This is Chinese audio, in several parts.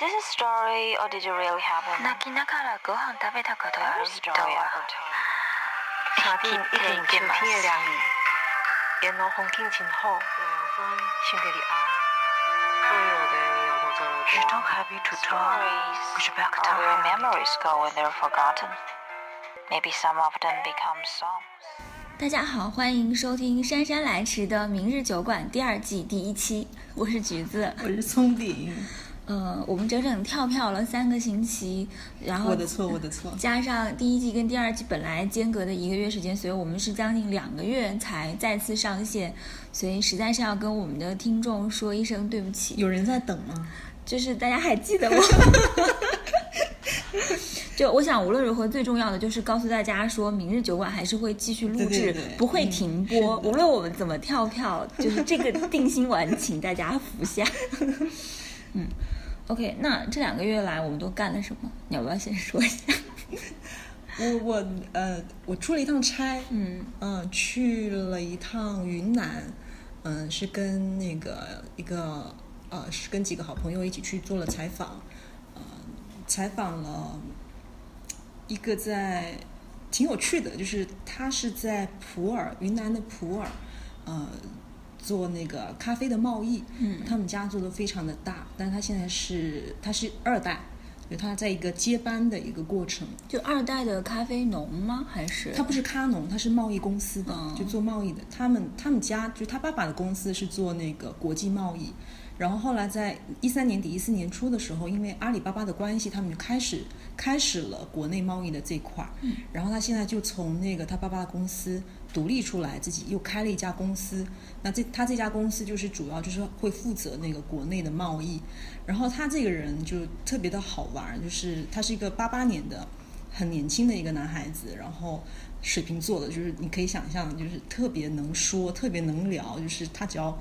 this a story or did it really happen? 泣きながらご飯食べたことあ Every る人 story は ever told. 夏天已經秋天嘅涼意，沿路風景真好，心地里愛。是都 happy to talk Stories, Push back how will time. memories go when they're forgotten? Maybe some of them become songs. 大家好，欢迎收听姗姗来迟的《明日酒馆》第二季第一期，我是橘子。我是葱饼， 呃，我们整整跳票了三个星期，然后我的错，我的错。加上第一季跟第二季本来间隔的一个月时间，所以我们是将近两个月才再次上线，所以实在是要跟我们的听众说一声对不起。有人在等吗？就是大家还记得我。就我想，无论如何，最重要的就是告诉大家说，明日酒馆还是会继续录制，对对对不会嗯停播。无论我们怎么跳票，就是这个定心丸，请大家服下。嗯，OK，那这两个月来我们都干了什么？你要不要先说一下？我我呃，我出了一趟差，嗯嗯、去了一趟云南，嗯、是跟那个一个呃，是跟几个好朋友一起去做了采访，呃，采访了一个在挺有趣的，就是他是在普洱，云南的普洱，呃，做那个咖啡的贸易，嗯他们家做的非常的大，但是他现在是他是二代，就他在一个接班的一个过程，就二代的咖啡农吗？还是他不是咖农，他是贸易公司的，嗯就做贸易的。他们他们家就他爸爸的公司是做那个国际贸易，然后后来在一三年底一四年初的时候，因为阿里巴巴的关系，他们就开始开始了国内贸易的这块儿。嗯然后他现在就从那个他爸爸的公司独立出来，自己又开了一家公司。那这他这家公司就是主要就是会负责那个国内的贸易。然后他这个人就特别的好玩，就是他是一个八八年的。很年轻的一个男孩子，然后水瓶座的，就是你可以想象，就是特别能说，特别能聊，就是他只要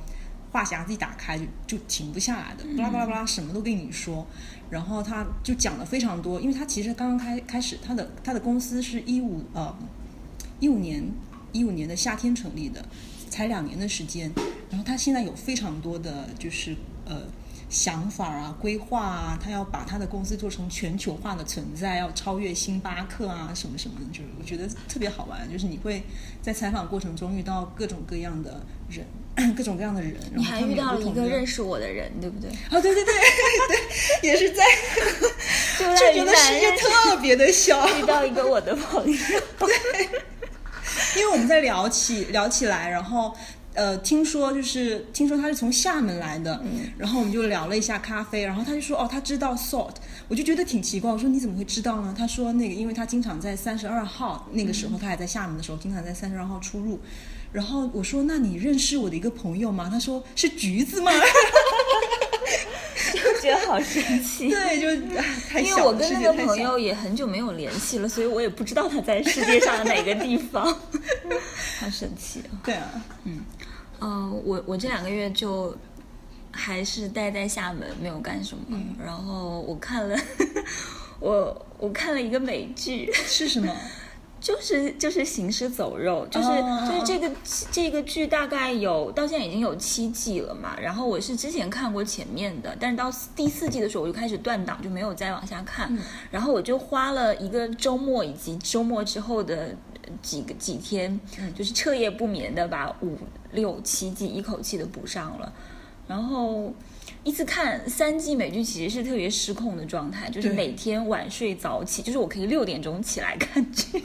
话匣子一打开就就停不下来的，巴拉巴拉巴拉什么都跟你说。然后他就讲了非常多，因为他其实刚刚开开始，他的他的公司是一五呃一五年一五年的夏天成立的，才两年的时间。然后他现在有非常多的就是呃想法啊、规划啊，他要把他的公司做成全球化的存在，要超越星巴克啊什么什么的，就是我觉得特别好玩。就是你会在采访过程中遇到各种各样的人，各种各样的人。你还遇到了一个认识识我的人，对不对？啊，对对对对，也是在 就觉得世界特别的小。遇到一个我的朋友。因为我们在聊起聊起来，然后呃，听说就是听说他是从厦门来的，然后我们就聊了一下咖啡，然后他就说哦，他知道 salt，我就觉得挺奇怪，我说你怎么会知道呢？他说那个因为他经常在三十二号那个时候他还在厦门的时候，经常在三十二号出入。然后我说：“那你认识我的一个朋友吗？”他说：“是橘子吗就 觉得好神奇。对，就太因为我跟那个朋友也很久没有联系了，所以我也不知道他在世界上的哪个地方。好生气啊！对啊，嗯、我我这两个月就还是待在厦门，没有干什么。嗯然后我看了，我我看了一个美剧，是什么？就是就是行尸走肉，就是、哦就是这个这个剧大概有到现在已经有七季了嘛。然后我是之前看过前面的，但是到第四季的时候我就开始断档，就没有再往下看。然后我就花了一个周末以及周末之后的呃几个几天，就是彻夜不眠的把五六七季一口气的补上了。然后一次看三季美剧，其实是特别失控的状态，就是每天晚睡早起，就是我可以六点钟起来看剧，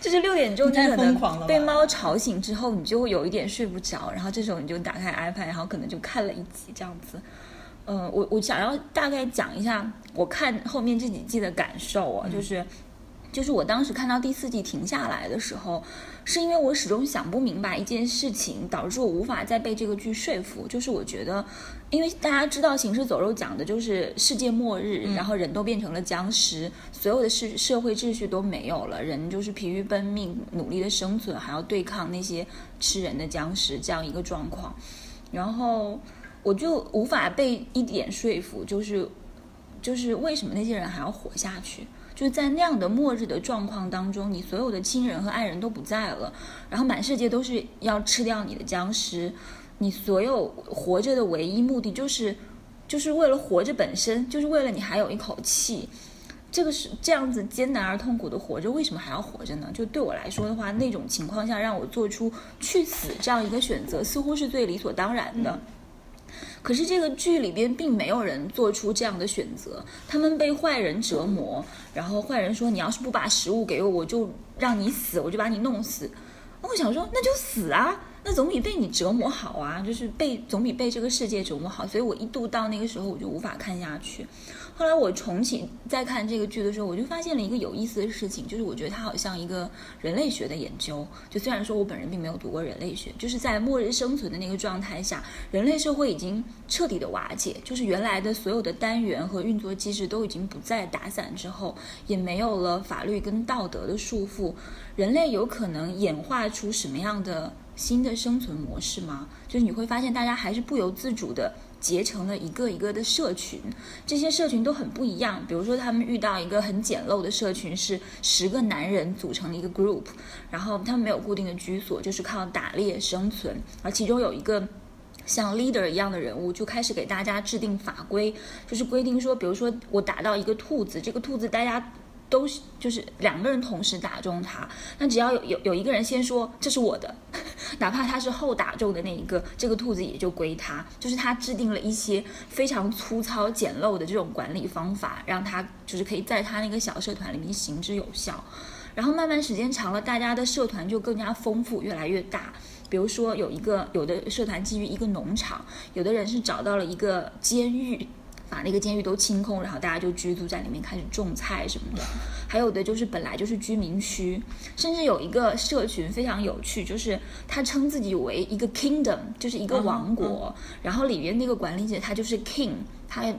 就是六点钟你可能被猫吵醒之后，你就会有一点睡不着，然后这时候你就打开 iPad，然后可能就看了一集这样子。嗯，我我想要大概讲一下我看后面这几季的感受啊，就是就是我当时看到第四季停下来的时候，是因为我始终想不明白一件事情，导致我无法再被这个剧说服。就是我觉得，因为大家知道《行尸走肉》讲的就是世界末日，然后人都变成了僵尸，所有的社社会秩序都没有了，人就是疲于奔命，努力的生存，还要对抗那些吃人的僵尸这样一个状况。然后我就无法被一点说服，就是就是为什么那些人还要活下去？就在那样的末日的状况当中，你所有的亲人和爱人都不在了，然后满世界都是要吃掉你的僵尸，你所有活着的唯一目的就是就是为了活着本身，就是为了你还有一口气。这个是这样子艰难而痛苦的活着，为什么还要活着呢？就对我来说的话，那种情况下让我做出去死这样一个选择，似乎是最理所当然的。可是这个剧里边并没有人做出这样的选择，他们被坏人折磨，然后坏人说：“你要是不把食物给我，我就让你死，我就把你弄死。”我想说，那就死啊，那总比被你折磨好啊，就是被总比被这个世界折磨好。所以我一度到那个时候，我就无法看下去。后来我重启再看这个剧的时候，我就发现了一个有意思的事情，就是我觉得它好像一个人类学的研究。就虽然说我本人并没有读过人类学，就是在末日生存的那个状态下，人类社会已经彻底的瓦解，就是原来的所有的单元和运作机制都已经不再打散之后，也没有了法律跟道德的束缚，人类有可能演化出什么样的新的生存模式吗？就是你会发现大家还是不由自主的。结成了一个一个的社群，这些社群都很不一样。比如说，他们遇到一个很简陋的社群，是十个男人组成的一个 group，然后他们没有固定的居所，就是靠打猎生存。而其中有一个像 leader 一样的人物，就开始给大家制定法规，就是规定说，比如说我打到一个兔子，这个兔子大家。都是就是两个人同时打中他，那只要有有有一个人先说这是我的，哪怕他是后打中的那一个，这个兔子也就归他。就是他制定了一些非常粗糙简陋的这种管理方法，让他就是可以在他那个小社团里面行之有效。然后慢慢时间长了，大家的社团就更加丰富，越来越大。比如说有一个有的社团基于一个农场，有的人是找到了一个监狱。把那个监狱都清空，然后大家就居住在里面，开始种菜什么的。还有的就是本来就是居民区，甚至有一个社群非常有趣，就是他称自己为一个 kingdom，就是一个王国。然后里面那个管理者他就是 king，他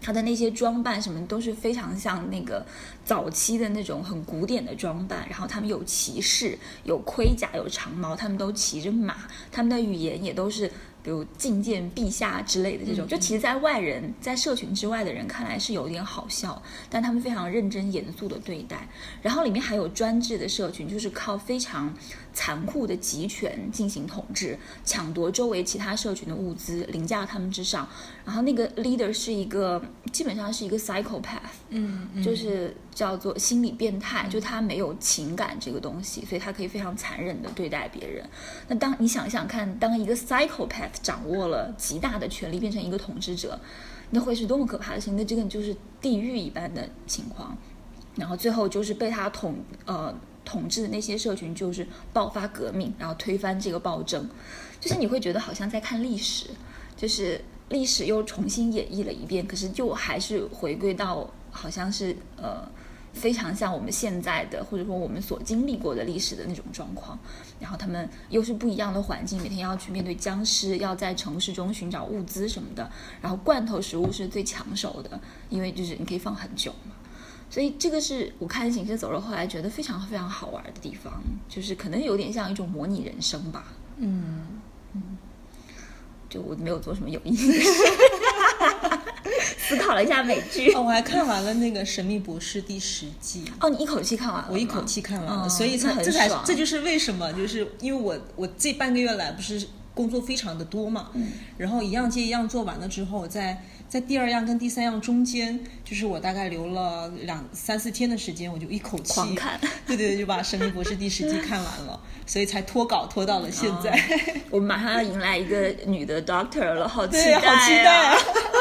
他的那些装扮什么都是非常像那个早期的那种很古典的装扮。然后他们有骑士，有盔甲，有长矛，他们都骑着马，他们的语言也都是。比如觐见陛下之类的这种，就其实，在外人，在社群之外的人看来是有点好笑，但他们非常认真严肃的对待。然后里面还有专制的社群，就是靠非常残酷的集权进行统治，抢夺周围其他社群的物资，凌驾他们之上。然后那个 leader 是一个，基本上是一个 psychopath，嗯，就是叫做心理变态，就他没有情感这个东西，所以他可以非常残忍的对待别人。那当你想想看，当一个 psychopath 掌握了极大的权力，变成一个统治者，那会是多么可怕的事情？那这个就是地狱一般的情况。然后最后就是被他统呃统治的那些社群，就是爆发革命，然后推翻这个暴政。就是你会觉得好像在看历史，就是。历史又重新演绎了一遍，可是就还是回归到好像是呃非常像我们现在的，或者说我们所经历过的历史的那种状况。然后他们又是不一样的环境，每天要去面对僵尸，要在城市中寻找物资什么的。然后罐头食物是最抢手的，因为就是你可以放很久嘛。所以这个是我看《行尸走肉》后来觉得非常非常好玩的地方，就是可能有点像一种模拟人生吧。嗯嗯。就我没有做什么有意义的事，思考了一下美剧。哦，我还看完了那个《神秘博士》第十季。哦，你一口气看完了？我一口气看完了，所以才这才这就是为什么，就是因为我我这半个月来不是工作非常的多嘛，然后一样接一样做完了之后，在在第二样跟第三样中间，就是我大概留了两三四天的时间，我就一口气狂看，对对对，就把《神秘博士》第十季看完了。所以才脱稿拖到了现在。我们马上要迎来一个女的 Doctor 了，好期待，好期待啊！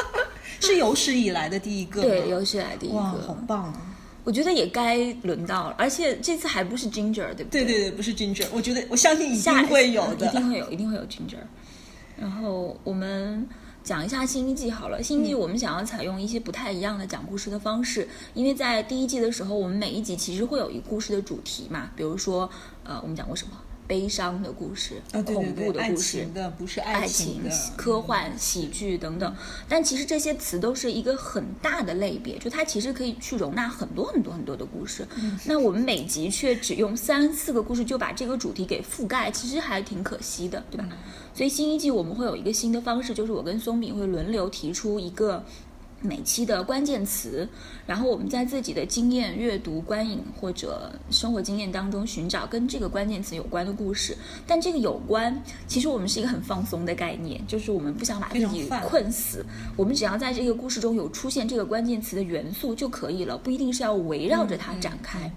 是有史以来的第一个，对，有史以来第一个，哇好棒啊！我觉得也该轮到了，而且这次还不是 Ginger，对不对？对对对，不是 Ginger，我觉得我相信一定会有的，一定会有，一定会有 Ginger。然后我们讲一下新一季好了，新一季我们想要采用一些不太一样的讲故事的方式，因为在第一季的时候，我们每一集其实会有一个故事的主题嘛，比如说。呃，我们讲过什么？悲伤的故事，恐怖的故事，的不是爱情的，科幻、喜剧等等。但其实这些词都是一个很大的类别，就它其实可以去容纳很多很多很多的故事。那我们每集却只用三四个故事就把这个主题给覆盖，其实还挺可惜的，对吧？所以新一季我们会有一个新的方式，就是我跟松饼会轮流提出一个。每期的关键词，然后我们在自己的经验、阅读、观影或者生活经验当中寻找跟这个关键词有关的故事。但这个有关，其实我们是一个很放松的概念，就是我们不想把自己困死，我们只要在这个故事中有出现这个关键词的元素就可以了，不一定是要围绕着它展开。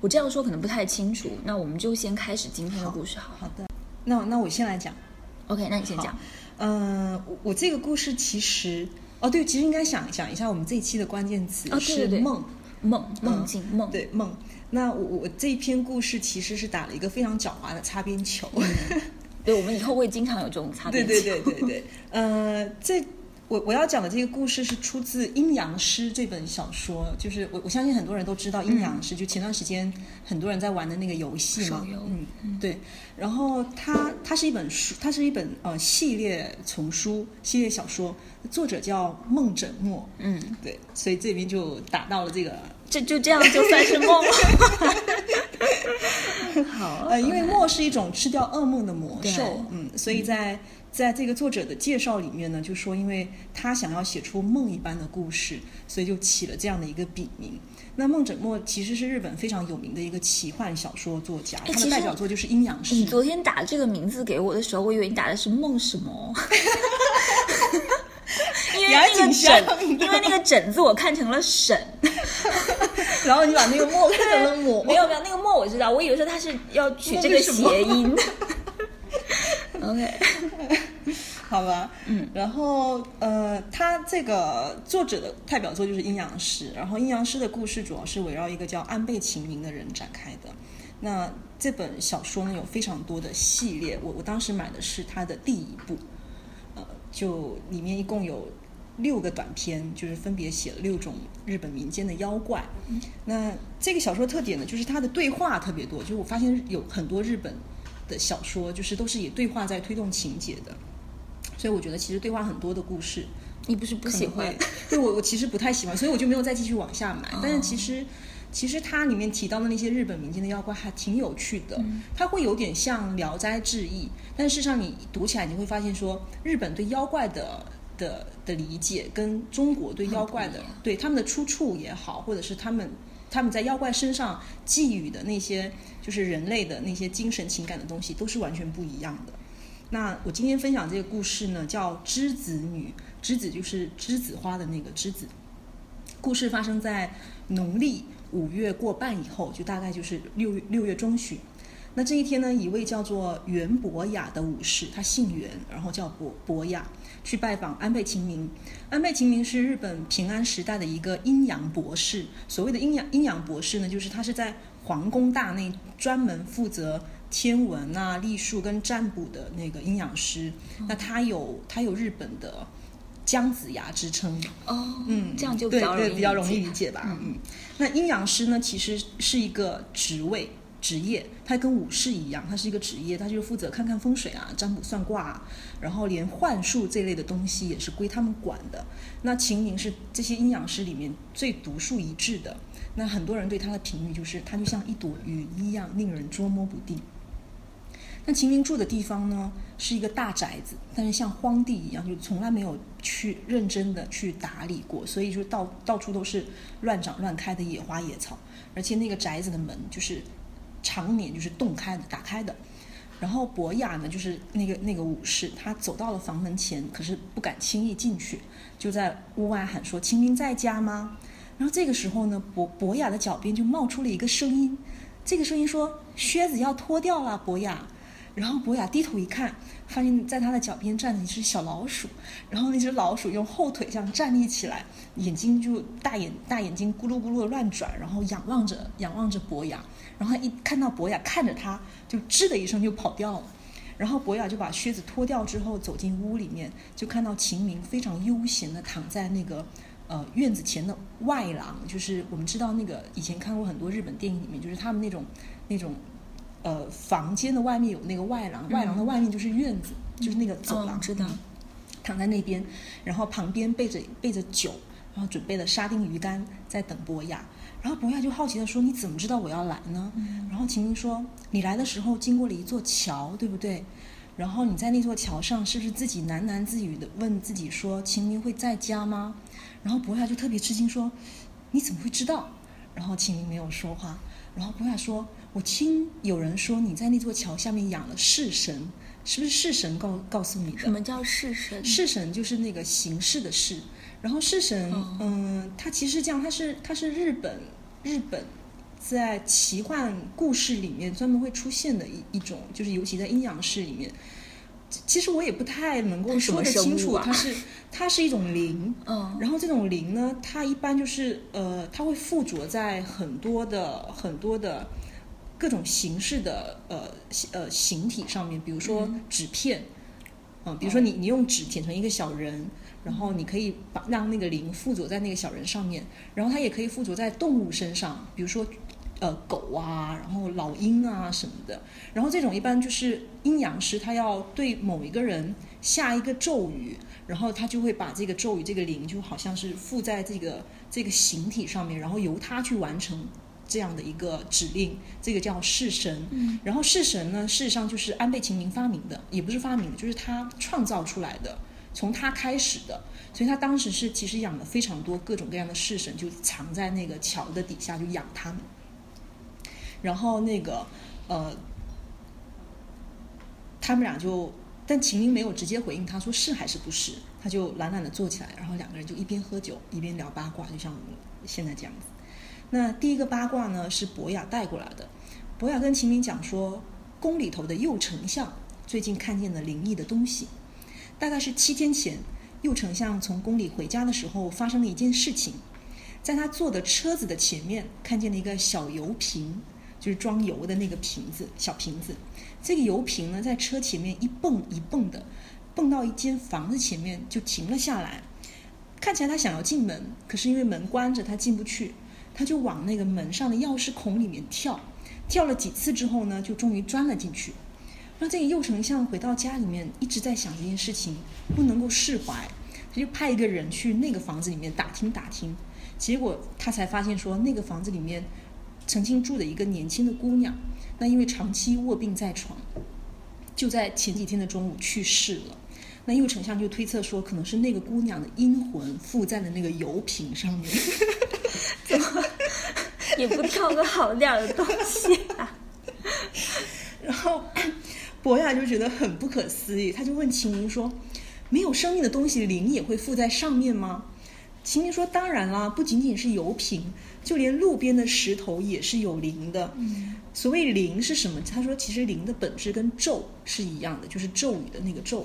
我这样说可能不太清楚，那我们就先开始今天的故事。好好的，那那我先来讲。OK，那你先讲。嗯，我我这个故事其实。哦，对，其实应该想想一下，我们这一期的关键词是梦，梦，梦境，梦，对，梦。那我我这一篇故事其实是打了一个非常狡猾的擦边球，对，我们以后会经常有这种擦边球。对对对对对，呃，这。我我要讲的这个故事是出自《阴阳师》这本小说，就是我我相信很多人都知道《阴阳师》，就前段时间很多人在玩的那个游戏嘛，嗯，对。然后它它是一本书，它是一本呃系列丛书、系列小说，作者叫孟枕墨，嗯，对，所以这边就打到了这个，这就这样就算是梦。好，呃，因为墨是一种吃掉噩梦的魔兽，嗯，所以在。在这个作者的介绍里面呢，就说因为他想要写出梦一般的故事，所以就起了这样的一个笔名。那梦枕墨其实是日本非常有名的一个奇幻小说作家，他的代表作就是《阴阳师》。你昨天打这个名字给我的时候，我以为你打的是梦什么？因为那个枕，因为那个枕字我看成了沈，然后你把那个墨看成了墨。没有没有，那个墨我知道，我以为说他是要取这个谐音。OK，好吧，嗯，然后呃，他这个作者的代表作就是《阴阳师》，然后《阴阳师》的故事主要是围绕一个叫安倍晴明的人展开的。那这本小说呢有非常多的系列，我我当时买的是它的第一部，呃，就里面一共有六个短篇，就是分别写了六种日本民间的妖怪。那这个小说特点呢，就是它的对话特别多，就是我发现有很多日本。的小说就是都是以对话在推动情节的，所以我觉得其实对话很多的故事，你不是不喜欢？对我我其实不太喜欢，所以我就没有再继续往下买。但是其实其实它里面提到的那些日本民间的妖怪还挺有趣的，它会有点像《聊斋志异》，但事实上你读起来你会发现说，日本对妖怪的的的理解跟中国对妖怪的对他们的出处也好，或者是他们。他们在妖怪身上寄予的那些，就是人类的那些精神情感的东西，都是完全不一样的。那我今天分享这个故事呢，叫《栀子女》，栀子就是栀子花的那个栀子。故事发生在农历五月过半以后，就大概就是六六月中旬。那这一天呢，一位叫做袁博雅的武士，他姓袁，然后叫博博雅，去拜访安倍晴明。安倍晴明是日本平安时代的一个阴阳博士。所谓的阴阳阴阳博士呢，就是他是在皇宫大内专门负责天文啊、历数跟占卜的那个阴阳师。那他有他有日本的姜子牙之称。哦，嗯，这样就比较对比较容易理解吧。嗯，那阴阳师呢，其实是一个职位。职业，他跟武士一样，他是一个职业，他就是负责看看风水啊、占卜算卦啊，然后连幻术这类的东西也是归他们管的。那秦明是这些阴阳师里面最独树一帜的。那很多人对他的评语就是，他就像一朵云一样，令人捉摸不定。那秦明住的地方呢，是一个大宅子，但是像荒地一样，就从来没有去认真的去打理过，所以就到到处都是乱长乱开的野花野草，而且那个宅子的门就是。常年就是洞开的、打开的，然后博雅呢，就是那个那个武士，他走到了房门前，可是不敢轻易进去，就在屋外喊说：“清明在家吗？”然后这个时候呢，博博雅的脚边就冒出了一个声音，这个声音说：“靴子要脱掉了，博雅。”然后博雅低头一看，发现在他的脚边站着一只小老鼠，然后那只老鼠用后腿这样站立起来，眼睛就大眼大眼睛咕噜咕噜的乱转，然后仰望着仰望着博雅。然后一看到博雅看着他，就吱的一声就跑掉了。然后博雅就把靴子脱掉之后走进屋里面，就看到秦明非常悠闲的躺在那个呃院子前的外廊，就是我们知道那个以前看过很多日本电影里面，就是他们那种那种呃房间的外面有那个外廊，外廊的外面就是院子，就是那个走廊。知道。躺在那边，然后旁边备着备着酒，然后准备了沙丁鱼干在等博雅。然后博雅就好奇的说：“你怎么知道我要来呢？”然后秦明说：“你来的时候经过了一座桥，对不对？然后你在那座桥上是不是自己喃喃自语的问自己说：‘秦明会在家吗？’然后博雅就特别吃惊说：“你怎么会知道？”然后秦明没有说话。然后博雅说：“我听有人说你在那座桥下面养了式神，是不是式神告告诉你的？什么叫式神？式神就是那个形式的式。然后式神，嗯，它其实这样，它是它是日本日本在奇幻故事里面专门会出现的一一种，就是尤其在阴阳师里面。其实我也不太能够说得清楚，它是它是一种灵，嗯，然后这种灵呢，它一般就是呃，它会附着在很多的很多的各种形式的呃呃形体上面，比如说纸片，嗯，比如说你你用纸剪成一个小人，然后你可以把让那个灵附着在那个小人上面，然后它也可以附着在动物身上，比如说。呃，狗啊，然后老鹰啊什么的，然后这种一般就是阴阳师，他要对某一个人下一个咒语，然后他就会把这个咒语这个灵就好像是附在这个这个形体上面，然后由他去完成这样的一个指令，这个叫式神。嗯，然后式神呢，事实上就是安倍晴明发明的，也不是发明的，就是他创造出来的，从他开始的，所以他当时是其实养了非常多各种各样的式神，就藏在那个桥的底下，就养他们。然后那个，呃，他们俩就，但秦明没有直接回应，他说是还是不是？他就懒懒的坐起来，然后两个人就一边喝酒一边聊八卦，就像现在这样子。那第一个八卦呢，是博雅带过来的。博雅跟秦明讲说，宫里头的右丞相最近看见了灵异的东西，大概是七天前，右丞相从宫里回家的时候，发生了一件事情，在他坐的车子的前面，看见了一个小油瓶。就是装油的那个瓶子，小瓶子。这个油瓶呢，在车前面一蹦一蹦的，蹦到一间房子前面就停了下来。看起来他想要进门，可是因为门关着，他进不去。他就往那个门上的钥匙孔里面跳，跳了几次之后呢，就终于钻了进去。那这个右丞相回到家里面，一直在想这件事情，不能够释怀。他就派一个人去那个房子里面打听打听，结果他才发现说，那个房子里面。曾经住的一个年轻的姑娘，那因为长期卧病在床，就在前几天的中午去世了。那右丞相就推测说，可能是那个姑娘的阴魂附在了那个油瓶上面。怎么也不挑个好点的东西啊？然后博雅就觉得很不可思议，他就问秦明说：“没有生命的东西，灵也会附在上面吗？”秦明说：“当然啦，不仅仅是油瓶。”就连路边的石头也是有灵的。所谓灵是什么？他说，其实灵的本质跟咒是一样的，就是咒语的那个咒。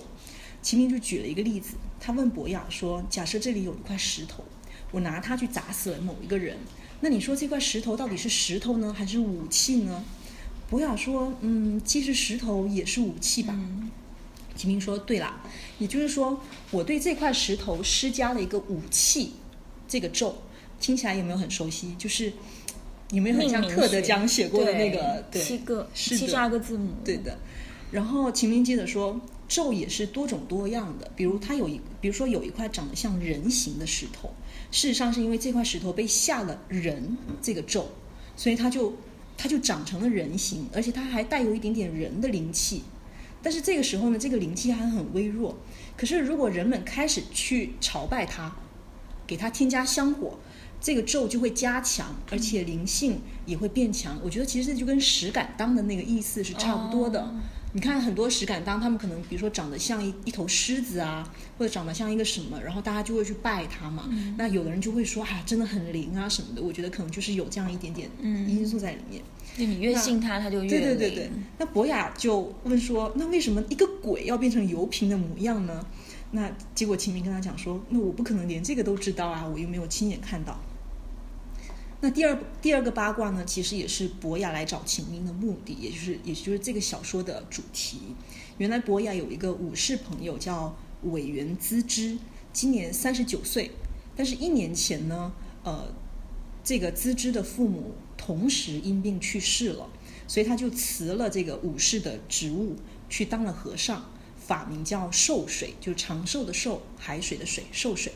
秦明就举了一个例子，他问博雅说：“假设这里有一块石头，我拿它去砸死了某一个人，那你说这块石头到底是石头呢，还是武器呢？”博雅说：“嗯，其实石头也是武器吧。”秦明说：“对啦，也就是说，我对这块石头施加了一个武器，这个咒。”听起来有没有很熟悉？就是有没有很像特德江写过的那个？对，七个七十二个字母。对的。然后秦明接着说，咒也是多种多样的。比如它有一，比如说有一块长得像人形的石头，事实上是因为这块石头被下了人这个咒，所以它就它就长成了人形，而且它还带有一点点人的灵气。但是这个时候呢，这个灵气还很微弱。可是如果人们开始去朝拜它，给它添加香火。这个咒就会加强，而且灵性也会变强。我觉得其实这就跟石敢当的那个意思是差不多的。你看很多石敢当，他们可能比如说长得像一一头狮子啊，或者长得像一个什么，然后大家就会去拜他嘛。那有的人就会说啊，真的很灵啊什么的。我觉得可能就是有这样一点点因素在里面。就你越信他，他就越对对对对。那博雅就问说，那为什么一个鬼要变成油瓶的模样呢？那结果秦明跟他讲说，那我不可能连这个都知道啊，我又没有亲眼看到。那第二第二个八卦呢，其实也是博雅来找秦明的目的，也就是也就是这个小说的主题。原来博雅有一个武士朋友叫委员资之，今年三十九岁，但是一年前呢，呃，这个资之的父母同时因病去世了，所以他就辞了这个武士的职务，去当了和尚，法名叫寿水，就长寿的寿，海水的水，寿水。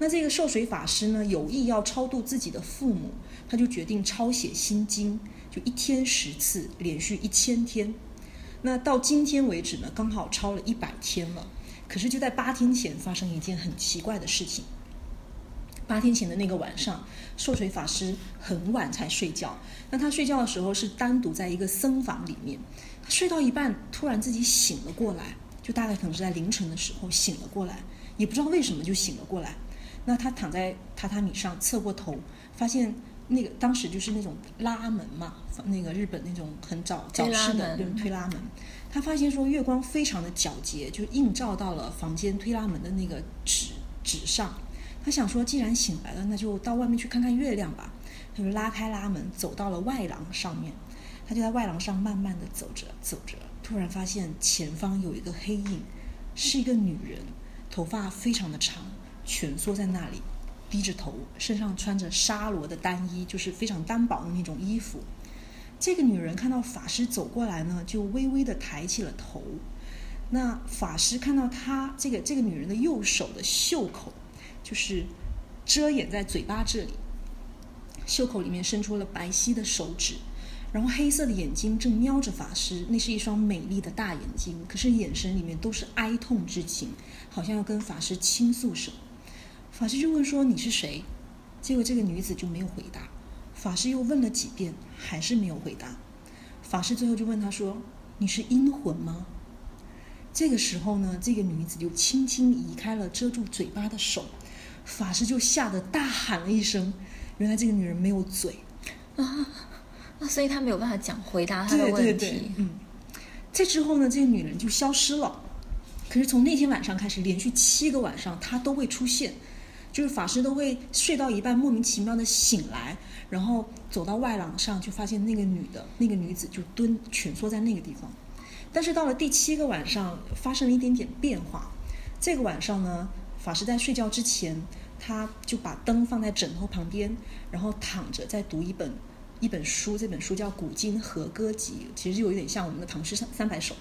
那这个受水法师呢，有意要超度自己的父母，他就决定抄写心经，就一天十次，连续一千天。那到今天为止呢，刚好超了一百天了。可是就在八天前，发生一件很奇怪的事情。八天前的那个晚上，受水法师很晚才睡觉。那他睡觉的时候是单独在一个僧房里面，他睡到一半突然自己醒了过来，就大概可能是在凌晨的时候醒了过来，也不知道为什么就醒了过来。那他躺在榻榻米上，侧过头，发现那个当时就是那种拉门嘛，那个日本那种很早早式的那种推拉门。他发现说月光非常的皎洁，就映照到了房间推拉门的那个纸纸上。他想说，既然醒来了，那就到外面去看看月亮吧。他就拉开拉门，走到了外廊上面。他就在外廊上慢慢的走着走着，突然发现前方有一个黑影，是一个女人，头发非常的长，蜷缩在那里，低着头，身上穿着纱罗的单衣，就是非常单薄的那种衣服。这个女人看到法师走过来呢，就微微的抬起了头。那法师看到她这个这个女人的右手的袖口，就是遮掩在嘴巴这里，袖口里面伸出了白皙的手指，然后黑色的眼睛正瞄着法师，那是一双美丽的大眼睛，可是眼神里面都是哀痛之情，好像要跟法师倾诉什么。法师就问说：“你是谁？”结果这个女子就没有回答。法师又问了几遍，还是没有回答。法师最后就问他说：“你是阴魂吗？”这个时候呢，这个女子就轻轻移开了遮住嘴巴的手，法师就吓得大喊了一声。原来这个女人没有嘴啊，那所以她没有办法讲回答他的问题。对对对，嗯。这之后呢，这个女人就消失了。可是从那天晚上开始，连续七个晚上，她都会出现。就是法师都会睡到一半，莫名其妙的醒来，然后走到外廊上，就发现那个女的，那个女子就蹲蜷缩在那个地方。但是到了第七个晚上，发生了一点点变化。这个晚上呢，法师在睡觉之前，他就把灯放在枕头旁边，然后躺着在读一本一本书，这本书叫《古今和歌集》，其实就有点像我们的《唐诗三三百首》。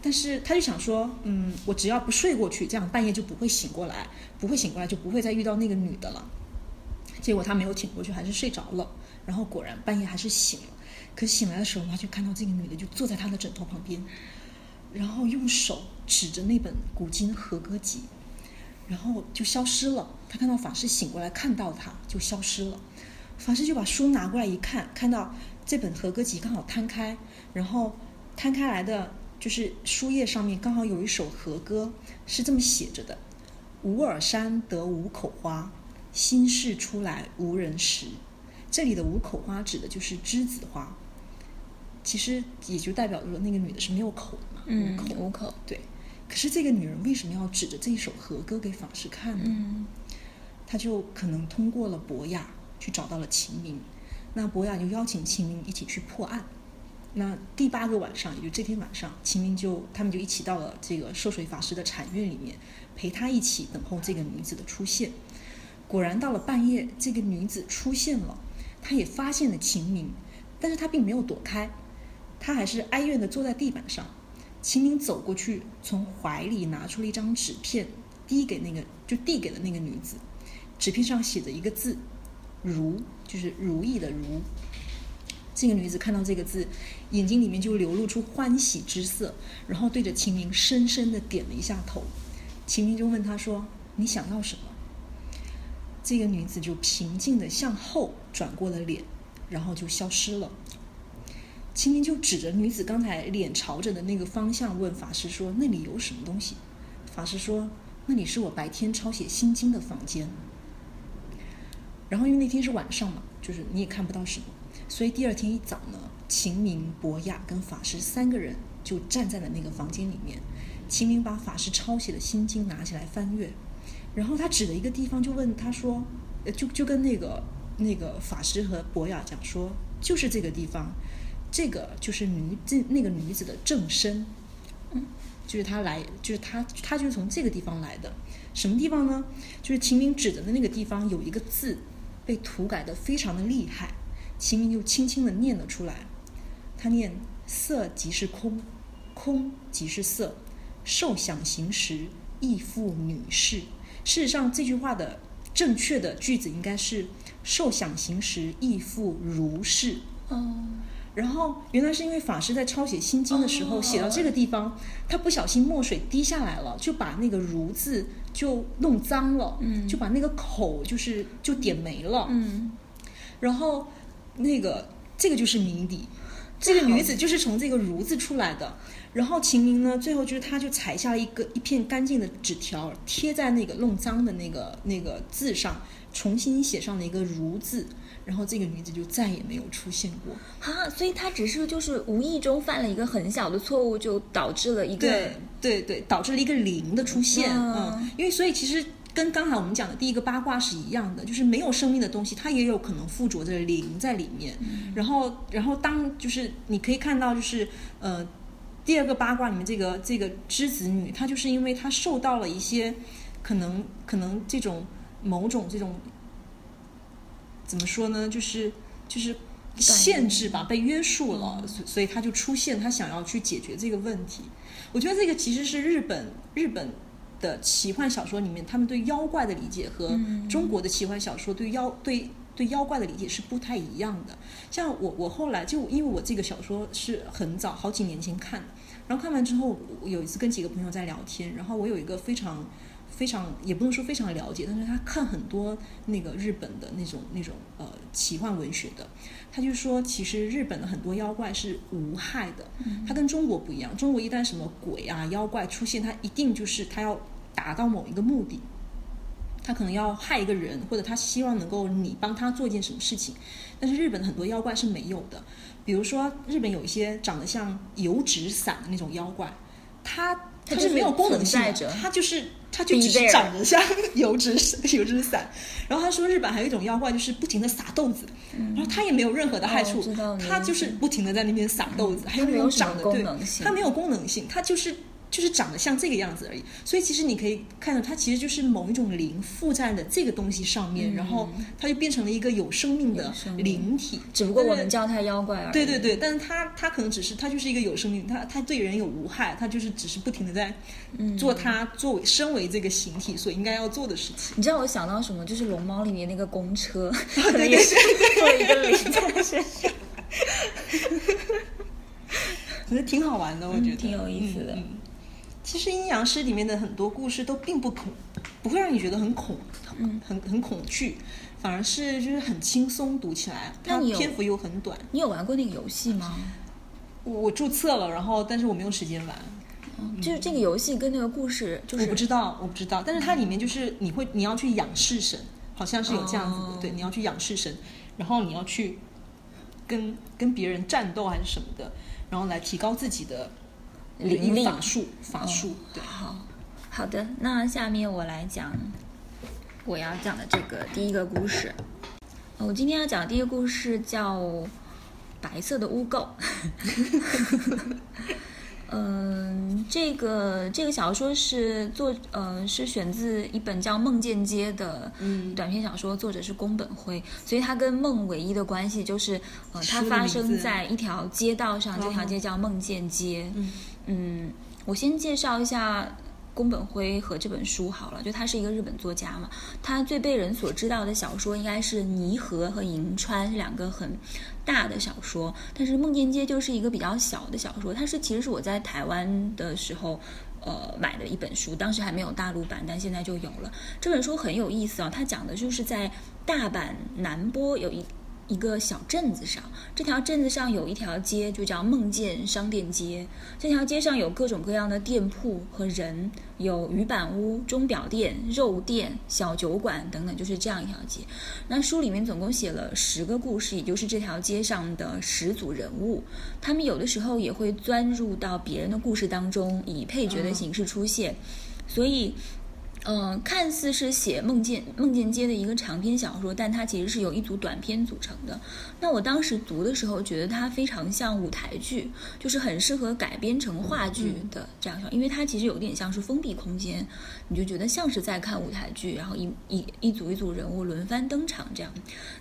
但是他就想说，嗯，我只要不睡过去，这样半夜就不会醒过来，不会醒过来就不会再遇到那个女的了。结果他没有挺过去，还是睡着了。然后果然半夜还是醒了。可醒来的时候，他就看到这个女的就坐在他的枕头旁边，然后用手指着那本《古今和歌集》，然后就消失了。他看到法师醒过来，看到他就消失了。法师就把书拿过来一看，看到这本和歌集刚好摊开，然后摊开来的。就是书页上面刚好有一首和歌，是这么写着的：“无耳山得五口花，心事出来无人识。”这里的五口花指的就是栀子花，其实也就代表着那个女的是没有口的嘛，嗯，无口。无口。对，可是这个女人为什么要指着这一首和歌给法师看呢？嗯，她就可能通过了博雅去找到了秦明，那博雅就邀请秦明一起去破案。那第八个晚上，也就这天晚上，秦明就他们就一起到了这个涉水法师的禅院里面，陪他一起等候这个女子的出现。果然到了半夜，这个女子出现了，她也发现了秦明，但是她并没有躲开，她还是哀怨地坐在地板上。秦明走过去，从怀里拿出了一张纸片，递给那个就递给了那个女子，纸片上写着一个字“如”，就是如意的“如”。这个女子看到这个字，眼睛里面就流露出欢喜之色，然后对着秦明深深的点了一下头。秦明就问她说：“你想要什么？”这个女子就平静的向后转过了脸，然后就消失了。秦明就指着女子刚才脸朝着的那个方向问法师说：“那里有什么东西？”法师说：“那里是我白天抄写心经的房间。”然后因为那天是晚上嘛，就是你也看不到什么。所以第二天一早呢，秦明、博雅跟法师三个人就站在了那个房间里面。秦明把法师抄写的心经拿起来翻阅，然后他指了一个地方，就问他说：“，就就跟那个那个法师和博雅讲说，就是这个地方，这个就是女这那个女子的正身，嗯，就是他来，就是他他就是从这个地方来的。什么地方呢？就是秦明指的的那个地方有一个字被涂改的非常的厉害。”秦明就轻轻的念了出来，他念“色即是空，空即是色，受想行识亦复女是”。事实上，这句话的正确的句子应该是“受想行识亦复如是”。哦。然后原来是因为法师在抄写心经的时候写到这个地方，他不小心墨水滴下来了，就把那个“如”字就弄脏了，嗯，就把那个口就是就点没了，嗯，然后那个这个就是谜底，这个女子就是从这个如字出来的。然后秦明呢，最后就是他就裁下了一个一片干净的纸条，贴在那个弄脏的那个那个字上，重新写上了一个如字。然后这个女子就再也没有出现过。啊，所以她只是就是无意中犯了一个很小的错误，就导致了一个对对对，导致了一个零的出现。嗯，因为所以其实跟刚才我们讲的第一个八卦是一样的，就是没有生命的东西，它也有可能附着着灵在里面。然后，然后当就是你可以看到，就是呃，第二个八卦里面这个这个之子女，她就是因为她受到了一些可能可能这种某种这种。怎么说呢？就是就是限制吧，被约束了，所所以他就出现，他想要去解决这个问题。我觉得这个其实是日本日本的奇幻小说里面，他们对妖怪的理解和中国的奇幻小说对妖对对妖怪的理解是不太一样的。像我我后来就因为我这个小说是很早好几年前看的，然后看完之后，有一次跟几个朋友在聊天，然后我有一个非常。非常也不能说非常了解，但是他看很多那个日本的那种那种呃奇幻文学的，他就说其实日本的很多妖怪是无害的，他跟中国不一样，中国一旦什么鬼啊妖怪出现，他一定就是他要达到某一个目的，他可能要害一个人，或者他希望能够你帮他做一件什么事情，但是日本的很多妖怪是没有的，比如说日本有一些长得像油纸伞的那种妖怪，它它是没有功能性的，它就是。它就只是长得像 油纸 油纸伞，然后他说日本还有一种妖怪，就是不停的撒豆子，然后它也没有任何的害处，它就是不停的在那边撒豆子，还有那种长得对，它没有功能性，它就是。就是长得像这个样子而已，所以其实你可以看到，它其实就是某一种灵附在了这个东西上面，然后它就变成了一个有生命的灵体。只不过我们叫它妖怪而已。对对对，但是它它可能只是它就是一个有生命，它它对人有无害，它就是只是不停的在做它作为身为这个形体所应该要做的事情。你知道我想到什么？就是龙猫里面那个公车，可能也是做一个灵 在身上。可是挺好玩的，我觉得挺有意思的。其实阴阳师里面的很多故事都并不恐，不会让你觉得很恐，很很恐惧，反而是就是很轻松读起来。它篇幅又很短。你有玩过那个游戏吗？我注册了，然后但是我没有时间玩。就是这个游戏跟那个故事，就是我不知道，我不知道。但是它里面就是你会你要去仰视神，好像是有这样子的，对，你要去仰视神，然后你要去跟跟别人战斗还是什么的，然后来提高自己的。灵力法术，法术，对，好，好的，那下面我来讲我要讲的这个第一个故事。我今天要讲的第一个故事叫《白色的污垢》。嗯，这个这个小说是作，呃，是选自一本叫《梦见街》的短篇小说，作者是宫本辉，所以它跟梦唯一的关系就是，呃，它发生在一条街道上，这条街叫梦见街。嗯，嗯我先介绍一下。宫本辉和这本书好了，就他是一个日本作家嘛，他最被人所知道的小说应该是《泥河》和《银川》是两个很大的小说，但是《梦见街》就是一个比较小的小说。它是其实是我在台湾的时候，呃，买的一本书，当时还没有大陆版，但现在就有了。这本书很有意思啊，它讲的就是在大阪南波有一。一个小镇子上，这条镇子上有一条街，就叫梦见商店街。这条街上有各种各样的店铺和人，有鱼板屋、钟表店、肉店、小酒馆等等，就是这样一条街。那书里面总共写了十个故事，也就是这条街上的十组人物。他们有的时候也会钻入到别人的故事当中，以配角的形式出现。所以。嗯，看似是写梦见梦见街的一个长篇小说，但它其实是由一组短篇组成的。那我当时读的时候，觉得它非常像舞台剧，就是很适合改编成话剧的这样，因为它其实有点像是封闭空间，你就觉得像是在看舞台剧，然后一一一组一组人物轮番登场这样。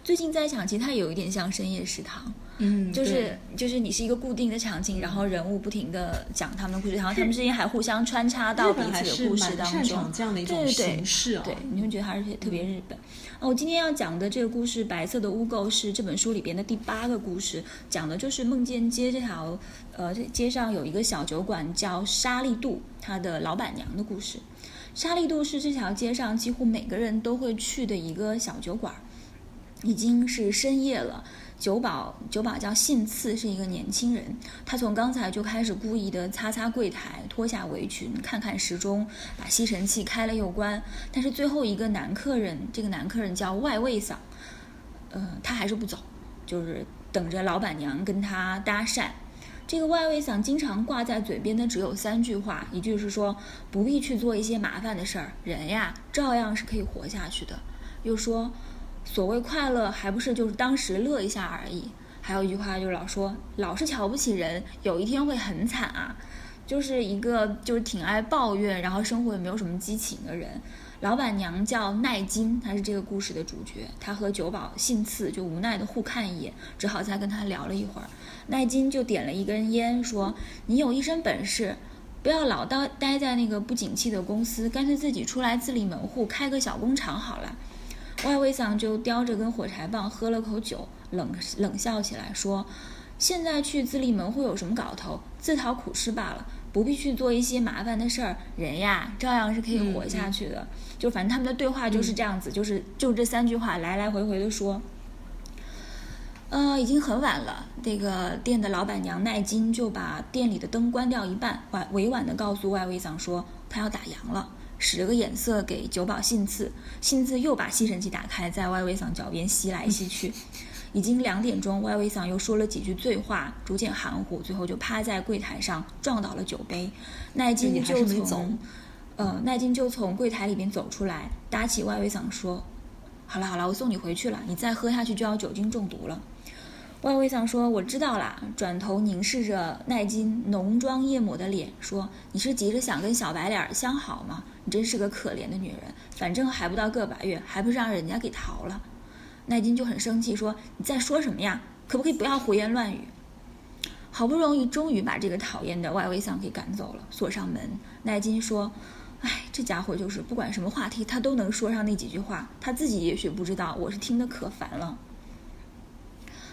最近在想，其实它有一点像深夜食堂。嗯，就是就是你是一个固定的场景，然后人物不停的讲他们的故事，然后他们之间还互相穿插到彼此的故事当中，这样的一种形式啊，对，你会觉得还是特别日本。哦，我今天要讲的这个故事《白色的污垢》是这本书里边的第八个故事，讲的就是梦见街这条呃这街上有一个小酒馆叫沙利度，它的老板娘的故事。沙利度是这条街上几乎每个人都会去的一个小酒馆，已经是深夜了。酒保，酒保叫信次，是一个年轻人。他从刚才就开始故意的擦擦柜台，脱下围裙，看看时钟，把吸尘器开了又关。但是最后一个男客人，这个男客人叫外卫桑，呃，他还是不走，就是等着老板娘跟他搭讪。这个外卫桑经常挂在嘴边的只有三句话，一句是说不必去做一些麻烦的事儿，人呀照样是可以活下去的。又说。所谓快乐，还不是就是当时乐一下而已。还有一句话就是老说，老是瞧不起人，有一天会很惨啊。就是一个就是挺爱抱怨，然后生活也没有什么激情的人。老板娘叫奈金，她是这个故事的主角。她和酒保信次就无奈的互看一眼，只好再跟他聊了一会儿。奈金就点了一根烟，说：“你有一身本事，不要老待待在那个不景气的公司，干脆自己出来自立门户，开个小工厂好了。”外卫桑就叼着根火柴棒，喝了口酒，冷冷笑起来，说：“现在去自立门户有什么搞头？自讨苦吃罢了，不必去做一些麻烦的事儿。人呀，照样是可以活下去的。就反正他们的对话就是这样子，就是就这三句话来来回回的说。呃，已经很晚了，那个店的老板娘奈金就把店里的灯关掉一半，婉委婉的告诉外卫桑说，他要打烊了。”使了个眼色给酒保信次，信次又把吸尘器打开，在外围桑脚边吸来吸去。已经两点钟，外围桑又说了几句醉话，逐渐含糊，最后就趴在柜台上撞倒了酒杯。奈金就从，呃，奈金就从柜台里面走出来，搭起外围桑说：“好了好了，我送你回去了，你再喝下去就要酒精中毒了。”外卫桑说：“我知道啦。”转头凝视着奈金浓妆艳抹的脸，说：“你是急着想跟小白脸相好吗？你真是个可怜的女人。反正还不到个把月，还不是让人家给逃了。”奈金就很生气，说：“你在说什么呀？可不可以不要胡言乱语？”好不容易，终于把这个讨厌的外卫桑给赶走了，锁上门。奈金说：“哎，这家伙就是不管什么话题，他都能说上那几句话。他自己也许不知道，我是听得可烦了。”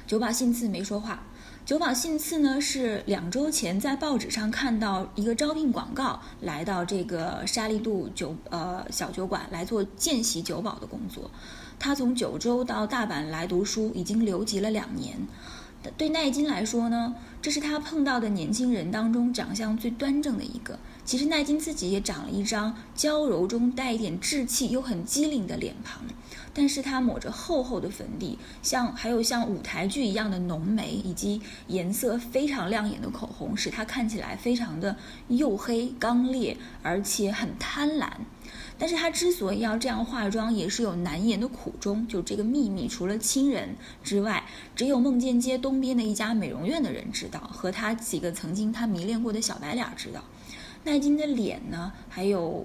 酒保信次没说话。酒保信次呢，是两周前在报纸上看到一个招聘广告，来到这个沙利度酒呃小酒馆来做见习酒保的工作。他从九州到大阪来读书，已经留级了两年。对奈金来说呢，这是他碰到的年轻人当中长相最端正的一个。其实奈金自己也长了一张娇柔中带一点稚气又很机灵的脸庞。但是她抹着厚厚的粉底，像还有像舞台剧一样的浓眉，以及颜色非常亮眼的口红，使她看起来非常的黝黑刚烈，而且很贪婪。但是她之所以要这样化妆，也是有难言的苦衷。就这个秘密，除了亲人之外，只有梦见街东边的一家美容院的人知道，和他几个曾经他迷恋过的小白脸知道。奈金的脸呢，还有。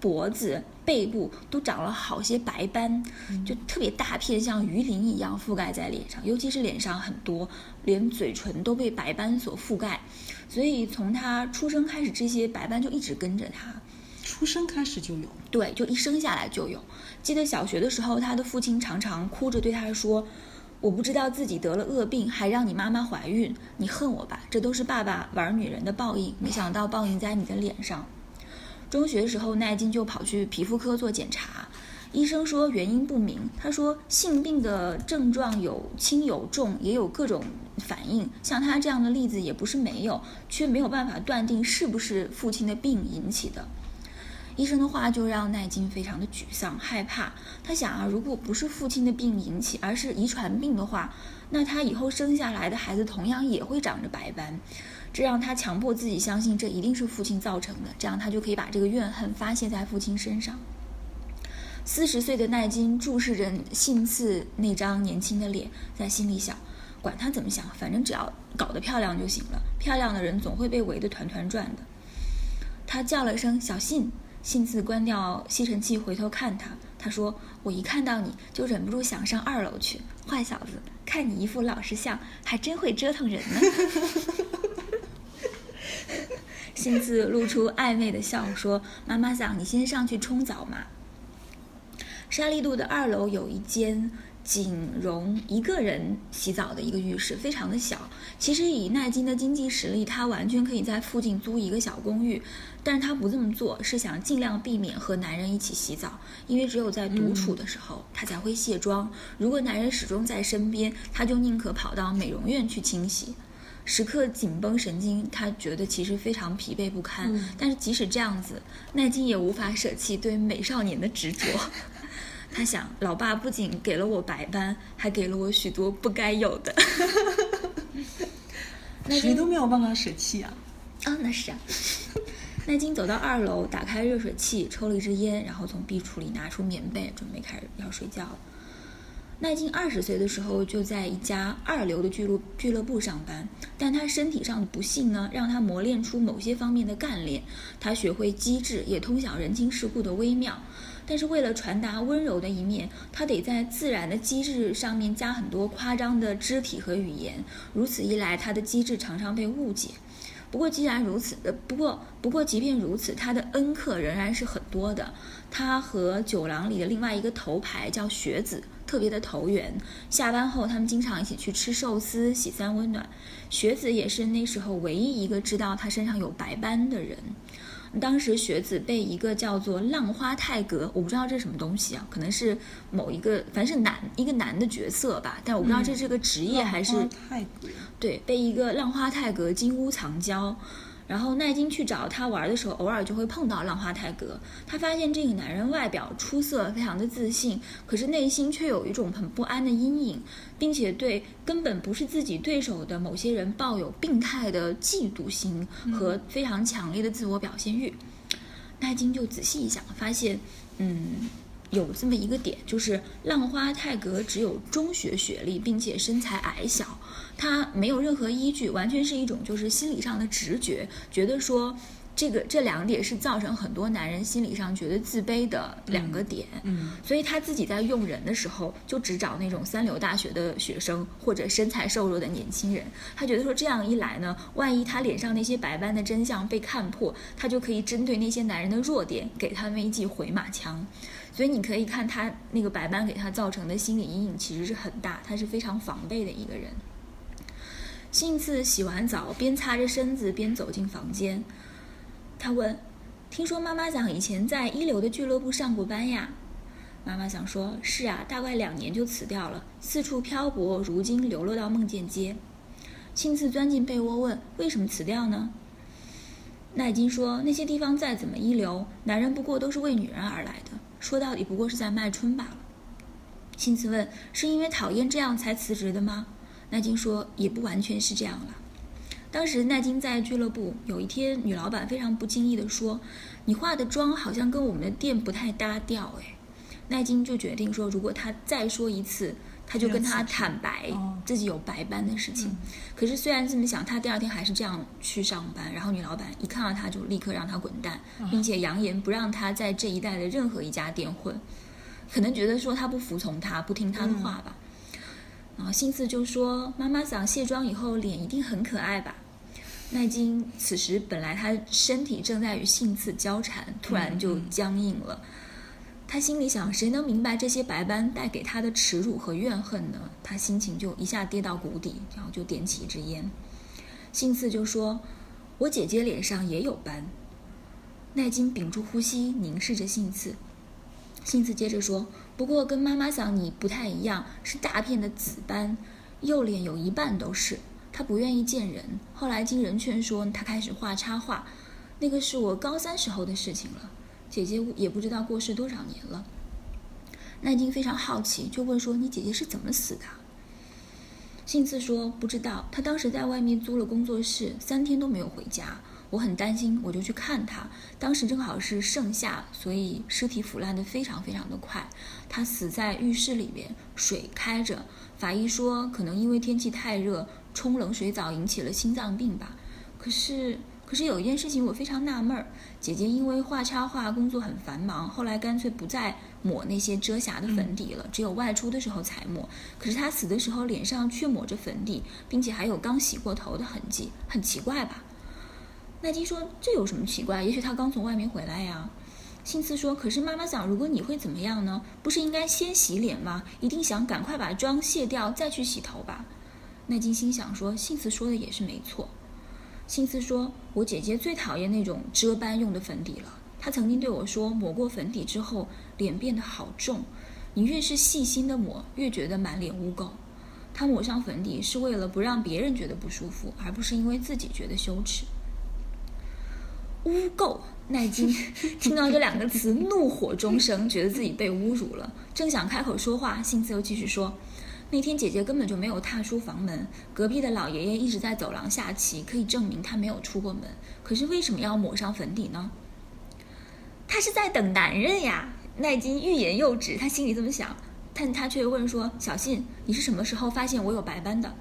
脖子、背部都长了好些白斑，就特别大片，像鱼鳞一样覆盖在脸上，尤其是脸上很多，连嘴唇都被白斑所覆盖。所以从他出生开始，这些白斑就一直跟着他。出生开始就有？对，就一生下来就有。记得小学的时候，他的父亲常常哭着对他说：“我不知道自己得了恶病，还让你妈妈怀孕，你恨我吧？这都是爸爸玩女人的报应。没想到报应在你的脸上。”中学时候，奈金就跑去皮肤科做检查，医生说原因不明。他说性病的症状有轻有重，也有各种反应。像他这样的例子也不是没有，却没有办法断定是不是父亲的病引起的。医生的话就让奈金非常的沮丧、害怕。他想啊，如果不是父亲的病引起，而是遗传病的话，那他以后生下来的孩子同样也会长着白斑。这让他强迫自己相信这一定是父亲造成的，这样他就可以把这个怨恨发泄在父亲身上。四十岁的奈金注视着信次那张年轻的脸，在心里想：管他怎么想，反正只要搞得漂亮就行了。漂亮的人总会被围得团团转的。他叫了声“小信”，信次关掉吸尘器，回头看他。他说：“我一看到你就忍不住想上二楼去。坏小子，看你一副老实相，还真会折腾人呢。” 信次露出暧昧的笑，说：“妈妈桑，你先上去冲澡嘛。”沙利度的二楼有一间仅容一个人洗澡的一个浴室，非常的小。其实以奈金的经济实力，他完全可以在附近租一个小公寓，但是他不这么做，是想尽量避免和男人一起洗澡，因为只有在独处的时候，他才会卸妆。如果男人始终在身边，他就宁可跑到美容院去清洗，时刻紧绷神经，他觉得其实非常疲惫不堪。但是即使这样子，奈金也无法舍弃对美少年的执着。他想，老爸不仅给了我白斑，还给了我许多不该有的。谁都没有办法舍弃啊！啊，那是啊。奈金走到二楼，打开热水器，抽了一支烟，然后从壁橱里拿出棉被，准备开始要睡觉了。奈金二十岁的时候就在一家二流的俱乐俱乐部上班，但他身体上的不幸呢，让他磨练出某些方面的干练。他学会机智，也通晓人情世故的微妙。但是为了传达温柔的一面，他得在自然的机智上面加很多夸张的肢体和语言。如此一来，他的机智常常被误解。不过既然如此，呃，不过不过即便如此，他的恩客仍然是很多的。他和酒廊里的另外一个头牌叫学子特别的投缘。下班后，他们经常一起去吃寿司，喜三温暖。学子也是那时候唯一一个知道他身上有白斑的人。当时学子被一个叫做浪花泰格，我不知道这是什么东西啊，可能是某一个，反正是男一个男的角色吧，但我不知道这是个职业还是泰格。对，被一个浪花泰格金屋藏娇。然后奈金去找他玩的时候，偶尔就会碰到浪花泰格。他发现这个男人外表出色，非常的自信，可是内心却有一种很不安的阴影，并且对根本不是自己对手的某些人抱有病态的嫉妒心和非常强烈的自我表现欲。奈金就仔细一想，发现，嗯。有这么一个点，就是浪花泰格只有中学学历，并且身材矮小，他没有任何依据，完全是一种就是心理上的直觉，觉得说这个这两点是造成很多男人心理上觉得自卑的两个点。嗯，所以他自己在用人的时候，就只找那种三流大学的学生或者身材瘦弱的年轻人。他觉得说这样一来呢，万一他脸上那些白斑的真相被看破，他就可以针对那些男人的弱点，给他们一记回马枪。所以你可以看他那个白斑给他造成的心理阴影其实是很大，他是非常防备的一个人。幸次洗完澡，边擦着身子边走进房间，他问：“听说妈妈想以前在一流的俱乐部上过班呀？”妈妈想说：“是啊，大概两年就辞掉了，四处漂泊，如今流落到梦见街。”幸次钻进被窝问：“为什么辞掉呢？”奈金说：“那些地方再怎么一流，男人不过都是为女人而来的。”说到底不过是在卖春罢了。辛慈问：“是因为讨厌这样才辞职的吗？”奈金说：“也不完全是这样了。”当时奈金在俱乐部，有一天女老板非常不经意地说：“你化的妆好像跟我们的店不太搭调。”哎，奈金就决定说，如果他再说一次。他就跟他坦白自己有白斑的事情，可是虽然这么想，他第二天还是这样去上班。然后女老板一看到他就立刻让他滚蛋，并且扬言不让他在这一带的任何一家店混，可能觉得说他不服从他，不听他的话吧。然后幸次就说：“妈妈想卸妆以后脸一定很可爱吧？”奈金此时本来他身体正在与性次交缠，突然就僵硬了。他心里想：谁能明白这些白斑带给他的耻辱和怨恨呢？他心情就一下跌到谷底，然后就点起一支烟。幸次就说：“我姐姐脸上也有斑。”奈金屏住呼吸，凝视着幸次。幸次接着说：“不过跟妈妈想你不太一样，是大片的紫斑，右脸有一半都是。她不愿意见人，后来经人劝说，她开始画插画。那个是我高三时候的事情了。”姐姐也不知道过世多少年了。奈金非常好奇，就问说：“你姐姐是怎么死的？”幸次说：“不知道，她当时在外面租了工作室，三天都没有回家。我很担心，我就去看她。当时正好是盛夏，所以尸体腐烂的非常非常的快。她死在浴室里面，水开着。法医说，可能因为天气太热，冲冷水澡引起了心脏病吧。可是……”可是有一件事情我非常纳闷儿，姐姐因为画插画工作很繁忙，后来干脆不再抹那些遮瑕的粉底了，只有外出的时候才抹。可是她死的时候脸上却抹着粉底，并且还有刚洗过头的痕迹，很奇怪吧？奈金说：“这有什么奇怪？也许她刚从外面回来呀。”幸次说：“可是妈妈想，如果你会怎么样呢？不是应该先洗脸吗？一定想赶快把妆卸掉，再去洗头吧。”奈金心想说：“幸次说的也是没错。”幸次说：“我姐姐最讨厌那种遮斑用的粉底了。她曾经对我说，抹过粉底之后，脸变得好重。你越是细心的抹，越觉得满脸污垢。她抹上粉底是为了不让别人觉得不舒服，而不是因为自己觉得羞耻。”污垢。奈金 听到这两个词，怒火中生，觉得自己被侮辱了。正想开口说话，幸次又继续说：“那天姐姐根本就没有踏出房门，隔壁的老爷爷一直在走廊下棋，可以证明他没有出过门。可是为什么要抹上粉底呢？他是在等男人呀！”奈金欲言又止，他心里这么想，但他却问说：“小信，你是什么时候发现我有白斑的？”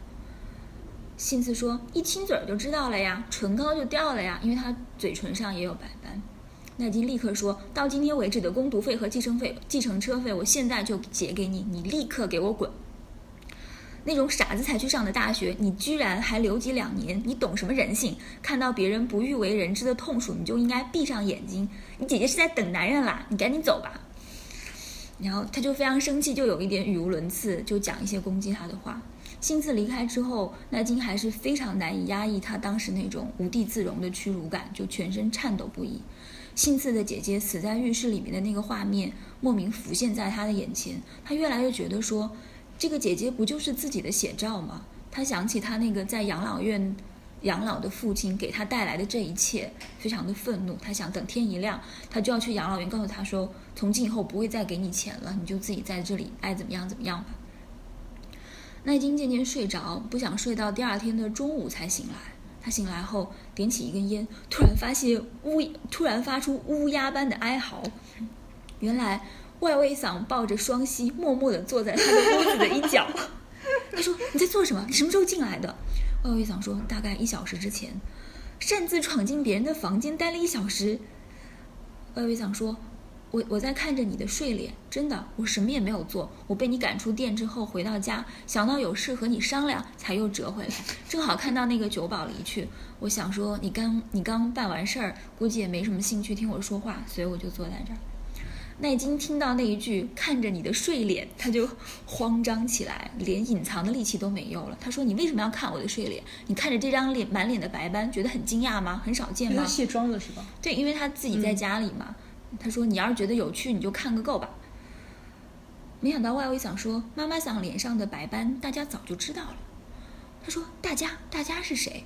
信次说：“一亲嘴就知道了呀，唇膏就掉了呀，因为他嘴唇上也有白斑。”奈金立刻说：“到今天为止的工读费和计生费、计程车费，我现在就结给你，你立刻给我滚！那种傻子才去上的大学，你居然还留级两年，你懂什么人性？看到别人不欲为人知的痛楚，你就应该闭上眼睛。你姐姐是在等男人啦，你赶紧走吧。”然后他就非常生气，就有一点语无伦次，就讲一些攻击他的话。幸次离开之后，奈金还是非常难以压抑他当时那种无地自容的屈辱感，就全身颤抖不已。幸次的姐姐死在浴室里面的那个画面莫名浮现在他的眼前，他越来越觉得说，这个姐姐不就是自己的写照吗？他想起她那个在养老院养老的父亲给他带来的这一切，非常的愤怒。他想等天一亮，他就要去养老院告诉他说，从今以后不会再给你钱了，你就自己在这里爱怎么样怎么样吧。奈金渐渐睡着，不想睡到第二天的中午才醒来。他醒来后点起一根烟，突然发现乌，突然发出乌鸦般的哀嚎。原来外卫桑抱着双膝，默默地坐在他的屋子的一角。他说：“你在做什么？你什么时候进来的？”外卫桑说：“大概一小时之前，擅自闯进别人的房间，待了一小时。”外卫桑说。我我在看着你的睡脸，真的，我什么也没有做。我被你赶出店之后回到家，想到有事和你商量，才又折回来。正好看到那个酒保离去，我想说你刚你刚办完事儿，估计也没什么兴趣听我说话，所以我就坐在这儿。奈金听到那一句“看着你的睡脸”，他就慌张起来，连隐藏的力气都没有了。他说：“你为什么要看我的睡脸？你看着这张脸满脸的白斑，觉得很惊讶吗？很少见吗？”卸妆了是吧？对，因为他自己在家里嘛。他说：“你要是觉得有趣，你就看个够吧。”没想到外围想说：“妈妈想脸上的白斑，大家早就知道了。”他说：“大家，大家是谁？”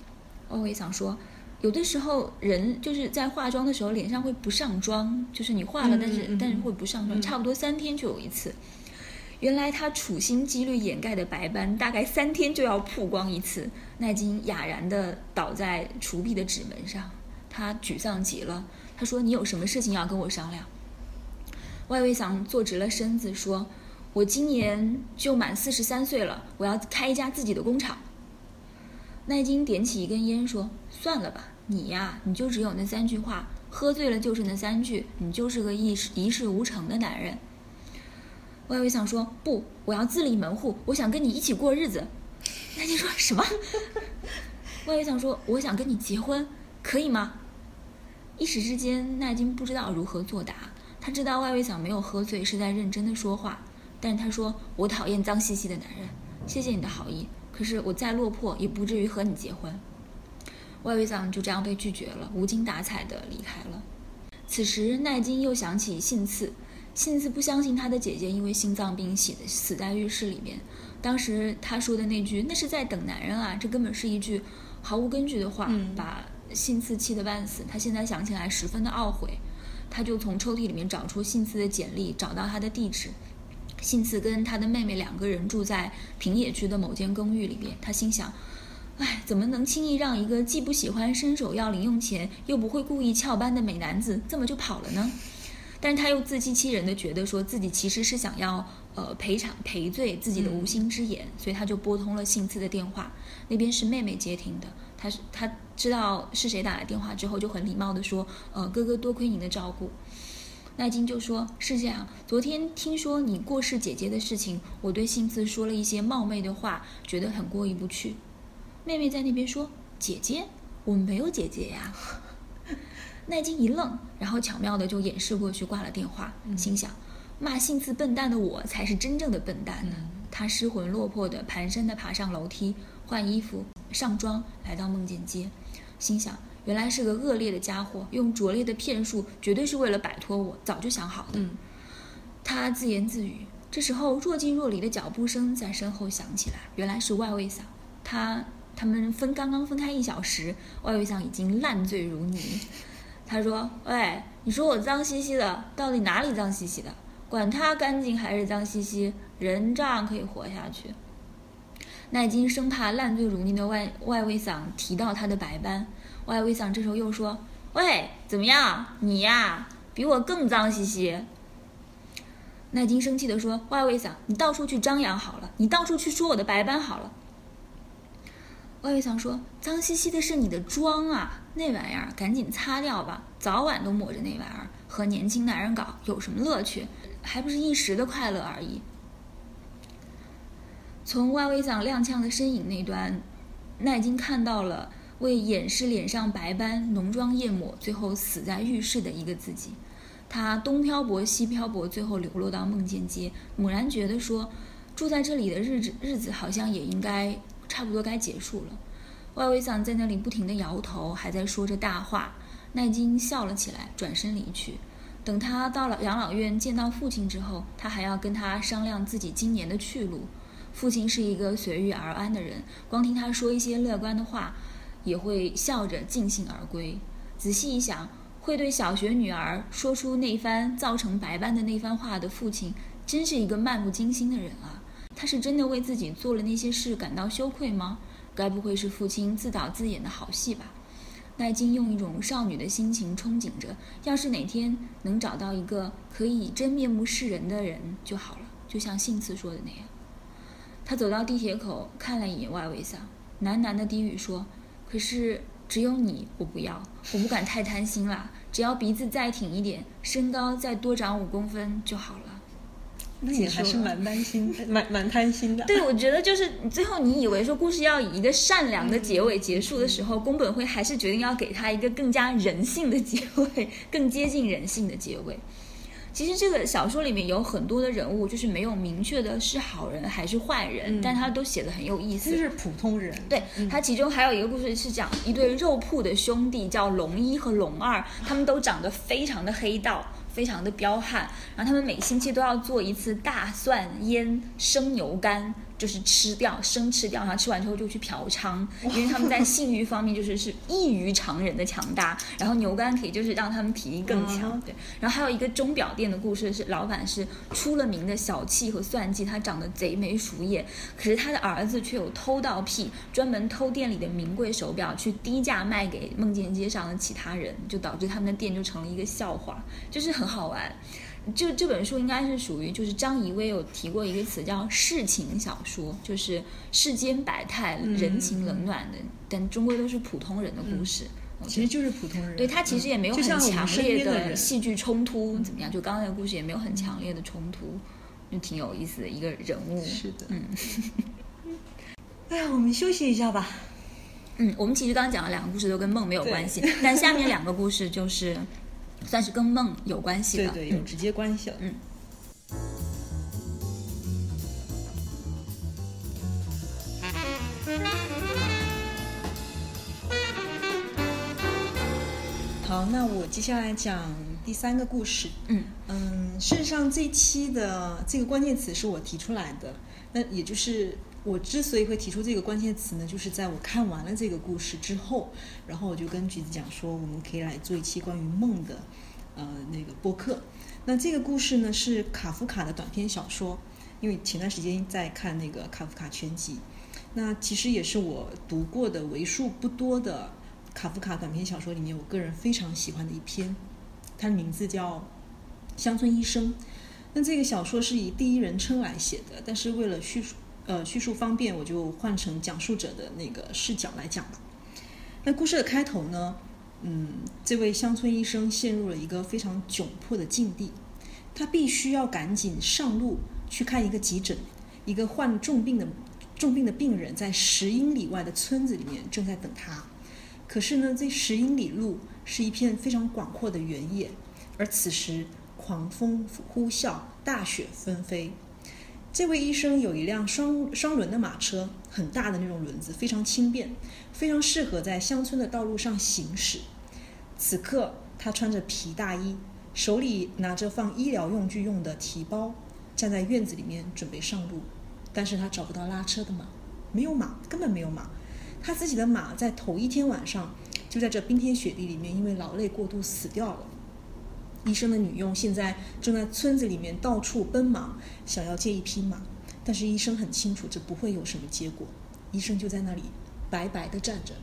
外围想说：“有的时候人就是在化妆的时候脸上会不上妆，就是你化了，但是但是会不上妆，差不多三天就有一次。原来他处心积虑掩盖的白斑，大概三天就要曝光一次。”奈金哑然的倒在厨壁的纸门上，他沮丧极了。他说：“你有什么事情要跟我商量？”外卫桑坐直了身子说：“我今年就满四十三岁了，我要开一家自己的工厂。”奈金点起一根烟说：“算了吧，你呀，你就只有那三句话，喝醉了就是那三句，你就是个一事一事无成的男人。”外围想说：“不，我要自立门户，我想跟你一起过日子。”奈金说什么？外围想说：“我想跟你结婚，可以吗？”一时之间，奈金不知道如何作答。他知道外围想没有喝醉，是在认真的说话。但他说：“我讨厌脏兮兮的男人。谢谢你的好意，可是我再落魄，也不至于和你结婚。”外围长就这样被拒绝了，无精打采的离开了。此时，奈金又想起信次，信次不相信他的姐姐因为心脏病死死在浴室里面。当时他说的那句“那是在等男人啊”，这根本是一句毫无根据的话，把。信次气得半死，他现在想起来十分的懊悔，他就从抽屉里面找出信次的简历，找到他的地址。信次跟他的妹妹两个人住在平野区的某间公寓里边，他心想：哎，怎么能轻易让一个既不喜欢伸手要零用钱，又不会故意翘班的美男子这么就跑了呢？但是他又自欺欺人的觉得说自己其实是想要呃赔偿赔罪自己的无心之言，所以他就拨通了幸次的电话，那边是妹妹接听的。他是他知道是谁打来电话之后，就很礼貌的说：“呃，哥哥多亏您的照顾。”奈金就说：“是这样，昨天听说你过世姐姐的事情，我对幸次说了一些冒昧的话，觉得很过意不去。”妹妹在那边说：“姐姐，我们没有姐姐呀。”奈金一愣，然后巧妙的就掩饰过去，挂了电话，心想：骂性子笨蛋的我才是真正的笨蛋呢。他失魂落魄的蹒跚的爬上楼梯，换衣服、上妆，来到梦见街，心想：原来是个恶劣的家伙，用拙劣的骗术，绝对是为了摆脱我，早就想好的。他自言自语。这时候，若即若离的脚步声在身后响起来，原来是外卫嫂。他他们分刚刚分开一小时，外卫嫂已经烂醉如泥。他说：“喂，你说我脏兮兮的，到底哪里脏兮兮的？管他干净还是脏兮兮，人照样可以活下去。”奈金生怕烂醉如泥的外外卫嗓提到他的白斑，外卫嗓这时候又说：“喂，怎么样？你呀，比我更脏兮兮。”奈金生气地说：“外卫嗓，你到处去张扬好了，你到处去说我的白斑好了。”外卫嗓说：“脏兮兮的是你的妆啊，那玩意儿赶紧擦掉吧，早晚都抹着那玩意儿，和年轻男人搞有什么乐趣？还不是一时的快乐而已。”从外卫嗓踉跄的身影那端，奈金看到了为掩饰脸上白斑、浓妆艳抹，最后死在浴室的一个自己。他东漂泊西漂泊，最后流落到梦见街，猛然觉得说，住在这里的日子日子好像也应该差不多该结束了。外围桑在那里不停地摇头，还在说着大话。奈金笑了起来，转身离去。等他到了养老院见到父亲之后，他还要跟他商量自己今年的去路。父亲是一个随遇而安的人，光听他说一些乐观的话，也会笑着尽兴而归。仔细一想。会对小学女儿说出那番造成白斑的那番话的父亲，真是一个漫不经心的人啊！他是真的为自己做了那些事感到羞愧吗？该不会是父亲自导自演的好戏吧？奈金用一种少女的心情憧憬着，要是哪天能找到一个可以真面目示人的人就好了，就像信次说的那样。他走到地铁口，看了一眼外围上，喃喃的低语说：“可是。”只有你，我不要，我不敢太贪心了。只要鼻子再挺一点，身高再多长五公分就好了。那你还是蛮担心，蛮蛮贪心的。对，我觉得就是最后你以为说故事要以一个善良的结尾结束的时候，宫本辉还是决定要给他一个更加人性的结尾，更接近人性的结尾。其实这个小说里面有很多的人物，就是没有明确的是好人还是坏人，但他都写的很有意思。就是普通人。对他其中还有一个故事是讲一对肉铺的兄弟，叫龙一和龙二，他们都长得非常的黑道，非常的彪悍，然后他们每星期都要做一次大蒜腌生牛肝。就是吃掉生吃掉，然后吃完之后就去嫖娼，因为他们在性欲方面就是是异于常人的强大。然后牛肝可以就是让他们体力更强。对，然后还有一个钟表店的故事是，老板是出了名的小气和算计，他长得贼眉鼠眼，可是他的儿子却有偷盗癖，专门偷店里的名贵手表去低价卖给梦见街上的其他人，就导致他们的店就成了一个笑话，就是很好玩。就这本书应该是属于，就是张怡薇有提过一个词叫世情小说，就是世间百态、人情冷暖的，但终归都是普通人的故事。其实就是普通人。对他其实也没有很强烈的戏剧冲突，怎么样？就刚刚那个故事也没有很强烈的冲突，就挺有意思的一个人物。是的，嗯。哎呀，我们休息一下吧。嗯，我们其实刚刚讲了两个故事都跟梦没有关系，但下面两个故事就是。算是跟梦有关系的，对对，有直接关系了。嗯。好，那我接下来讲第三个故事。嗯嗯，事实上这一期的这个关键词是我提出来的，那也就是。我之所以会提出这个关键词呢，就是在我看完了这个故事之后，然后我就跟橘子讲说，我们可以来做一期关于梦的，呃，那个播客。那这个故事呢是卡夫卡的短篇小说，因为前段时间在看那个卡夫卡全集，那其实也是我读过的为数不多的卡夫卡短篇小说里面，我个人非常喜欢的一篇。它的名字叫《乡村医生》。那这个小说是以第一人称来写的，但是为了叙述。呃，叙述方便，我就换成讲述者的那个视角来讲吧。那故事的开头呢，嗯，这位乡村医生陷入了一个非常窘迫的境地，他必须要赶紧上路去看一个急诊，一个患重病的重病的病人在十英里外的村子里面正在等他。可是呢，这十英里路是一片非常广阔的原野，而此时狂风呼啸，大雪纷飞。这位医生有一辆双双轮的马车，很大的那种轮子，非常轻便，非常适合在乡村的道路上行驶。此刻，他穿着皮大衣，手里拿着放医疗用具用的提包，站在院子里面准备上路。但是他找不到拉车的马，没有马，根本没有马。他自己的马在头一天晚上就在这冰天雪地里面，因为劳累过度死掉了。医生的女佣现在正在村子里面到处奔忙，想要借一匹马，但是医生很清楚这不会有什么结果。医生就在那里白白的站着，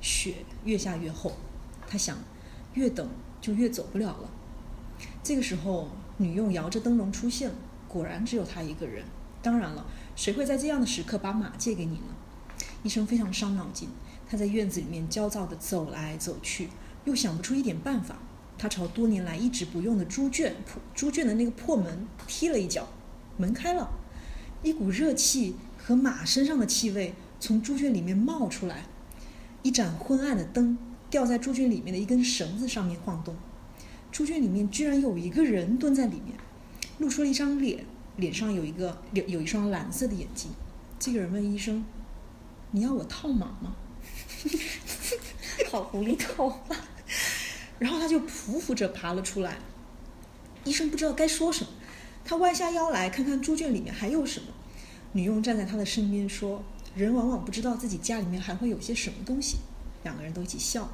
雪越下越厚，他想，越等就越走不了了。这个时候，女佣摇着灯笼出现了，果然只有她一个人。当然了，谁会在这样的时刻把马借给你呢？医生非常伤脑筋，他在院子里面焦躁地走来走去，又想不出一点办法。他朝多年来一直不用的猪圈破猪圈的那个破门踢了一脚，门开了，一股热气和马身上的气味从猪圈里面冒出来，一盏昏暗的灯吊在猪圈里面的一根绳子上面晃动，猪圈里面居然有一个人蹲在里面，露出了一张脸，脸上有一个有有一双蓝色的眼睛。这个人问医生：“你要我套马吗？”好无厘头啊！然后他就匍匐着爬了出来。医生不知道该说什么，他弯下腰来看看猪圈里面还有什么。女佣站在他的身边说：“人往往不知道自己家里面还会有些什么东西。”两个人都一起笑。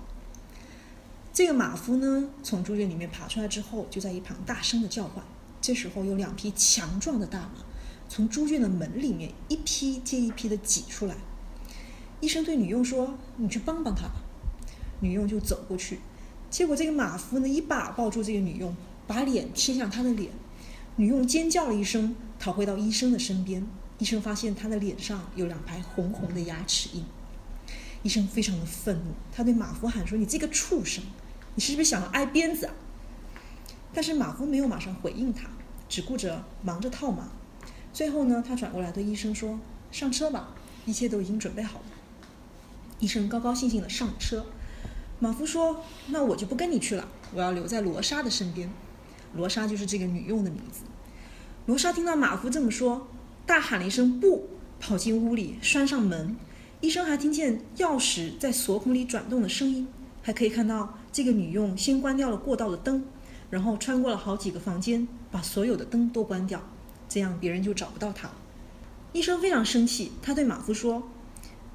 这个马夫呢，从猪圈里面爬出来之后，就在一旁大声的叫唤。这时候有两匹强壮的大马从猪圈的门里面一批接一批的挤出来。医生对女佣说：“你去帮帮他吧。”女佣就走过去。结果这个马夫呢，一把抱住这个女佣，把脸贴向她的脸。女佣尖叫了一声，逃回到医生的身边。医生发现她的脸上有两排红红的牙齿印。医生非常的愤怒，他对马夫喊说：“你这个畜生，你是不是想要挨鞭子啊？”但是马夫没有马上回应他，只顾着忙着套马。最后呢，他转过来对医生说：“上车吧，一切都已经准备好了。”医生高高兴兴的上车。马夫说：“那我就不跟你去了，我要留在罗莎的身边。罗莎就是这个女佣的名字。”罗莎听到马夫这么说，大喊了一声“不”，跑进屋里，拴上门。医生还听见钥匙在锁孔里转动的声音，还可以看到这个女佣先关掉了过道的灯，然后穿过了好几个房间，把所有的灯都关掉，这样别人就找不到她了。医生非常生气，他对马夫说：“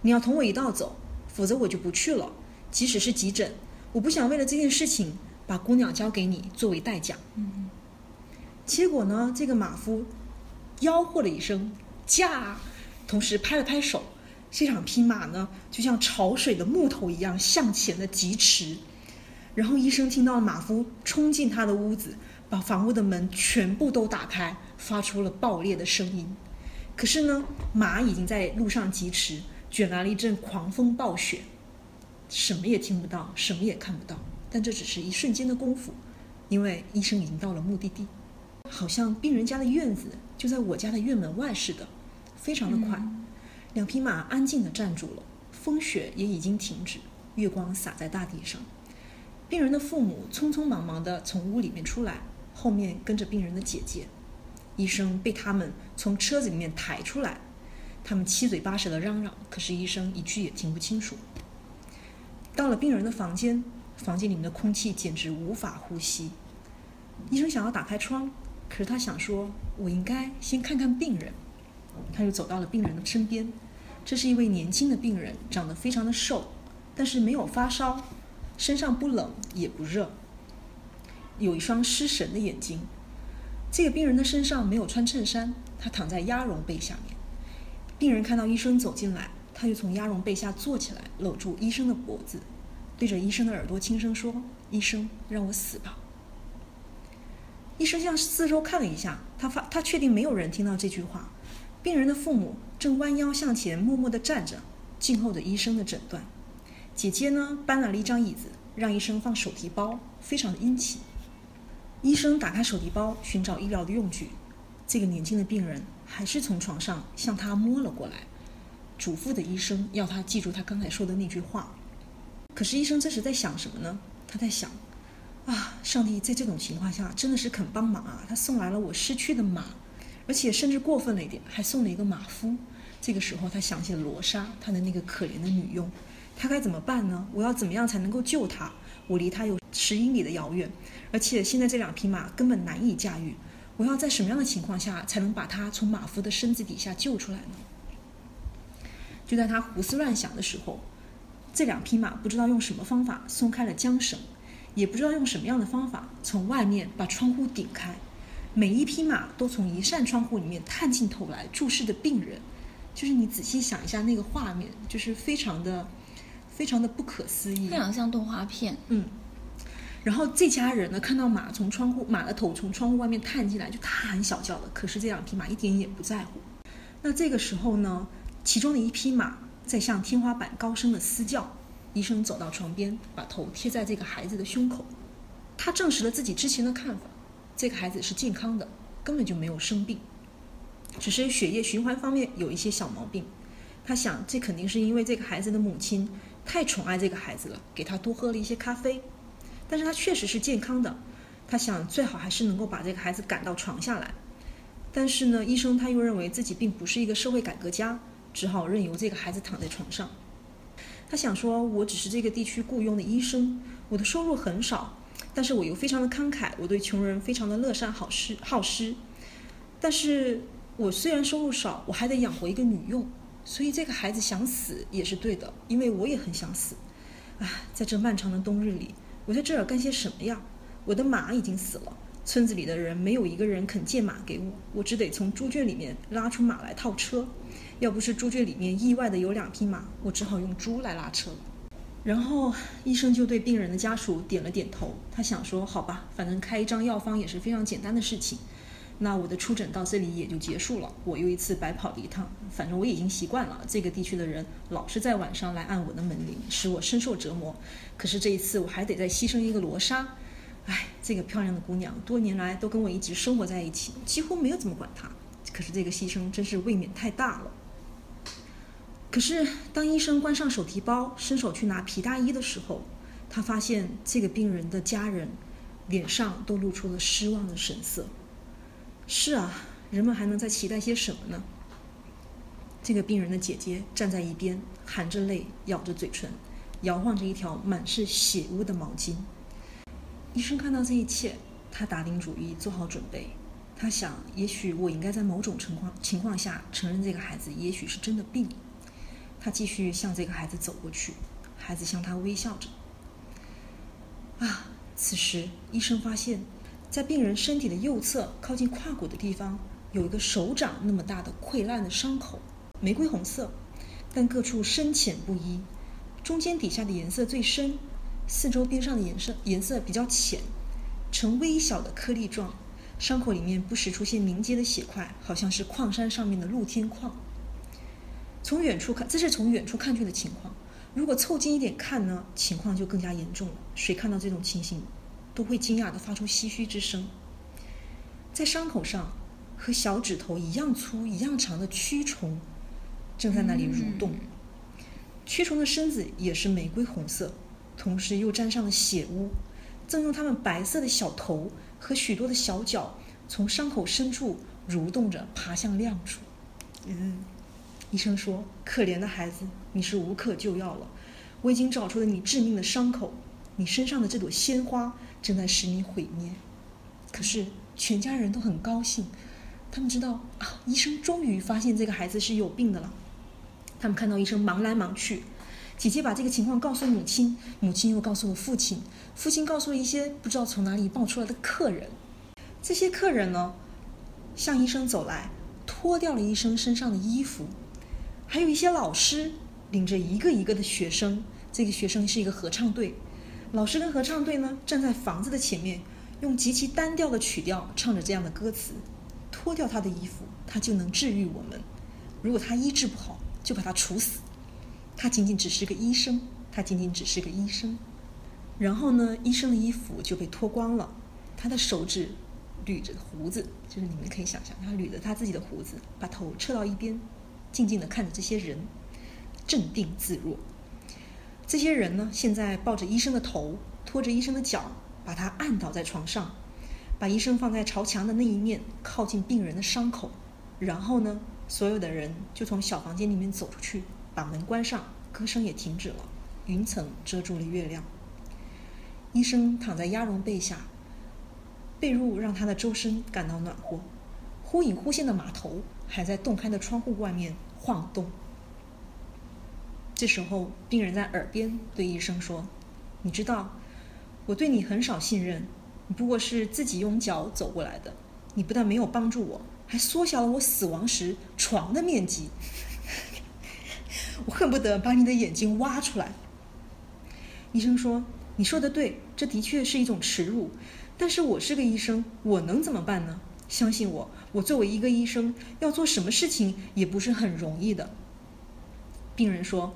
你要同我一道走，否则我就不去了。”即使是急诊，我不想为了这件事情把姑娘交给你作为代价。嗯。结果呢，这个马夫吆喝了一声“驾”，同时拍了拍手，这场匹马呢就像潮水的木头一样向前的疾驰。然后医生听到马夫冲进他的屋子，把房屋的门全部都打开，发出了爆裂的声音。可是呢，马已经在路上疾驰，卷来了一阵狂风暴雪。什么也听不到，什么也看不到，但这只是一瞬间的功夫，因为医生已经到了目的地，好像病人家的院子就在我家的院门外似的，非常的快。两匹马安静地站住了，风雪也已经停止，月光洒在大地上。病人的父母匆匆忙忙地从屋里面出来，后面跟着病人的姐姐。医生被他们从车子里面抬出来，他们七嘴八舌地嚷嚷，可是医生一句也听不清楚。到了病人的房间，房间里面的空气简直无法呼吸。医生想要打开窗，可是他想说：“我应该先看看病人。”他又走到了病人的身边。这是一位年轻的病人，长得非常的瘦，但是没有发烧，身上不冷也不热，有一双失神的眼睛。这个病人的身上没有穿衬衫，他躺在鸭绒被下面。病人看到医生走进来。他就从鸭绒被下坐起来，搂住医生的脖子，对着医生的耳朵轻声说：“医生，让我死吧。”医生向四周看了一下，他发他确定没有人听到这句话。病人的父母正弯腰向前，默默地站着，静候着医生的诊断。姐姐呢，搬来了一张椅子，让医生放手提包，非常的殷勤。医生打开手提包，寻找医疗的用具。这个年轻的病人还是从床上向他摸了过来。嘱咐的医生要他记住他刚才说的那句话。可是医生这时在想什么呢？他在想，啊，上帝在这种情况下真的是肯帮忙啊！他送来了我失去的马，而且甚至过分了一点，还送了一个马夫。这个时候，他想起了罗莎，他的那个可怜的女佣，他该怎么办呢？我要怎么样才能够救她？我离她有十英里的遥远，而且现在这两匹马根本难以驾驭。我要在什么样的情况下才能把她从马夫的身子底下救出来呢？就在他胡思乱想的时候，这两匹马不知道用什么方法松开了缰绳，也不知道用什么样的方法从外面把窗户顶开。每一匹马都从一扇窗户里面探进头来注视着病人。就是你仔细想一下那个画面，就是非常的、非常的不可思议，非常像动画片。嗯。然后这家人呢，看到马从窗户，马的头从窗户外面探进来，就大喊小叫的。可是这两匹马一点也不在乎。那这个时候呢，其中的一匹马在向天花板高声的嘶叫。医生走到床边，把头贴在这个孩子的胸口，他证实了自己之前的看法：这个孩子是健康的，根本就没有生病。只是血液循环方面有一些小毛病，他想这肯定是因为这个孩子的母亲太宠爱这个孩子了，给他多喝了一些咖啡。但是他确实是健康的，他想最好还是能够把这个孩子赶到床下来。但是呢，医生他又认为自己并不是一个社会改革家，只好任由这个孩子躺在床上。他想说，我只是这个地区雇佣的医生，我的收入很少，但是我又非常的慷慨，我对穷人非常的乐善好施好施，但是。我虽然收入少，我还得养活一个女佣，所以这个孩子想死也是对的，因为我也很想死。唉，在这漫长的冬日里，我在这儿干些什么呀？我的马已经死了，村子里的人没有一个人肯借马给我，我只得从猪圈里面拉出马来套车。要不是猪圈里面意外的有两匹马，我只好用猪来拉车。然后医生就对病人的家属点了点头，他想说：好吧，反正开一张药方也是非常简单的事情。那我的出诊到这里也就结束了。我又一次白跑了一趟，反正我已经习惯了。这个地区的人老是在晚上来按我的门铃，使我深受折磨。可是这一次我还得再牺牲一个罗莎。唉，这个漂亮的姑娘多年来都跟我一直生活在一起，几乎没有怎么管她。可是这个牺牲真是未免太大了。可是当医生关上手提包，伸手去拿皮大衣的时候，他发现这个病人的家人脸上都露出了失望的神色。是啊，人们还能再期待些什么呢？这个病人的姐姐站在一边，含着泪，咬着嘴唇，摇晃着一条满是血污的毛巾。医生看到这一切，他打定主意，做好准备。他想，也许我应该在某种情况情况下承认这个孩子也许是真的病。他继续向这个孩子走过去，孩子向他微笑着。啊，此时医生发现。在病人身体的右侧，靠近胯骨的地方，有一个手掌那么大的溃烂的伤口，玫瑰红色，但各处深浅不一，中间底下的颜色最深，四周边上的颜色颜色比较浅，呈微小的颗粒状，伤口里面不时出现凝结的血块，好像是矿山上面的露天矿。从远处看，这是从远处看去的情况，如果凑近一点看呢，情况就更加严重了。谁看到这种情形？都会惊讶地发出唏嘘之声。在伤口上，和小指头一样粗、一样长的蛆虫正在那里蠕动。蛆虫的身子也是玫瑰红色，同时又沾上了血污，正用它们白色的小头和许多的小脚从伤口深处蠕动着爬向亮处。嗯，医生说：“可怜的孩子，你是无可救药了。我已经找出了你致命的伤口，你身上的这朵鲜花。”正在使你毁灭，可是全家人都很高兴，他们知道啊，医生终于发现这个孩子是有病的了。他们看到医生忙来忙去，姐姐把这个情况告诉母亲，母亲又告诉了父亲，父亲告诉了一些不知道从哪里冒出来的客人。这些客人呢，向医生走来，脱掉了医生身上的衣服，还有一些老师领着一个一个的学生，这个学生是一个合唱队。老师跟合唱队呢，站在房子的前面，用极其单调的曲调唱着这样的歌词：脱掉他的衣服，他就能治愈我们；如果他医治不好，就把他处死。他仅仅只是个医生，他仅仅只是个医生。然后呢，医生的衣服就被脱光了，他的手指捋着胡子，就是你们可以想象，他捋着他自己的胡子，把头撤到一边，静静地看着这些人，镇定自若。这些人呢，现在抱着医生的头，拖着医生的脚，把他按倒在床上，把医生放在朝墙的那一面，靠近病人的伤口。然后呢，所有的人就从小房间里面走出去，把门关上，歌声也停止了，云层遮住了月亮。医生躺在鸭绒被下，被褥让他的周身感到暖和。忽隐忽现的码头还在洞开的窗户外面晃动。这时候，病人在耳边对医生说：“你知道，我对你很少信任，你不过是自己用脚走过来的。你不但没有帮助我，还缩小了我死亡时床的面积。我恨不得把你的眼睛挖出来。”医生说：“你说的对，这的确是一种耻辱。但是我是个医生，我能怎么办呢？相信我，我作为一个医生，要做什么事情也不是很容易的。”病人说：“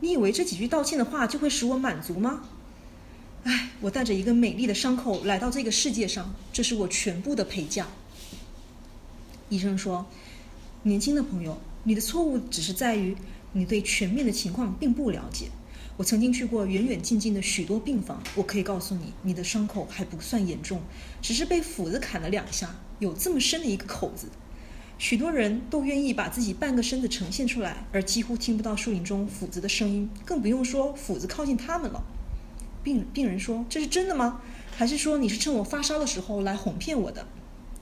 你以为这几句道歉的话就会使我满足吗？唉，我带着一个美丽的伤口来到这个世界上，这是我全部的陪嫁。”医生说：“年轻的朋友，你的错误只是在于你对全面的情况并不了解。我曾经去过远远近近的许多病房，我可以告诉你，你的伤口还不算严重，只是被斧子砍了两下，有这么深的一个口子。”许多人都愿意把自己半个身子呈现出来，而几乎听不到树林中斧子的声音，更不用说斧子靠近他们了。病病人说：“这是真的吗？还是说你是趁我发烧的时候来哄骗我的？”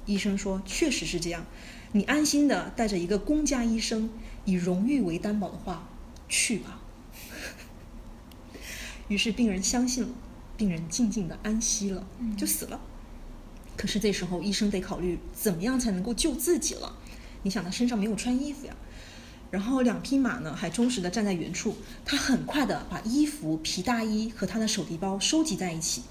医生说：“确实是这样。你安心的带着一个公家医生以荣誉为担保的话，去吧。” 于是病人相信了，病人静静的安息了，就死了。可是这时候医生得考虑怎么样才能够救自己了。你想他身上没有穿衣服呀，然后两匹马呢还忠实的站在原处。他很快的把衣服、皮大衣和他的手提包收集在一起。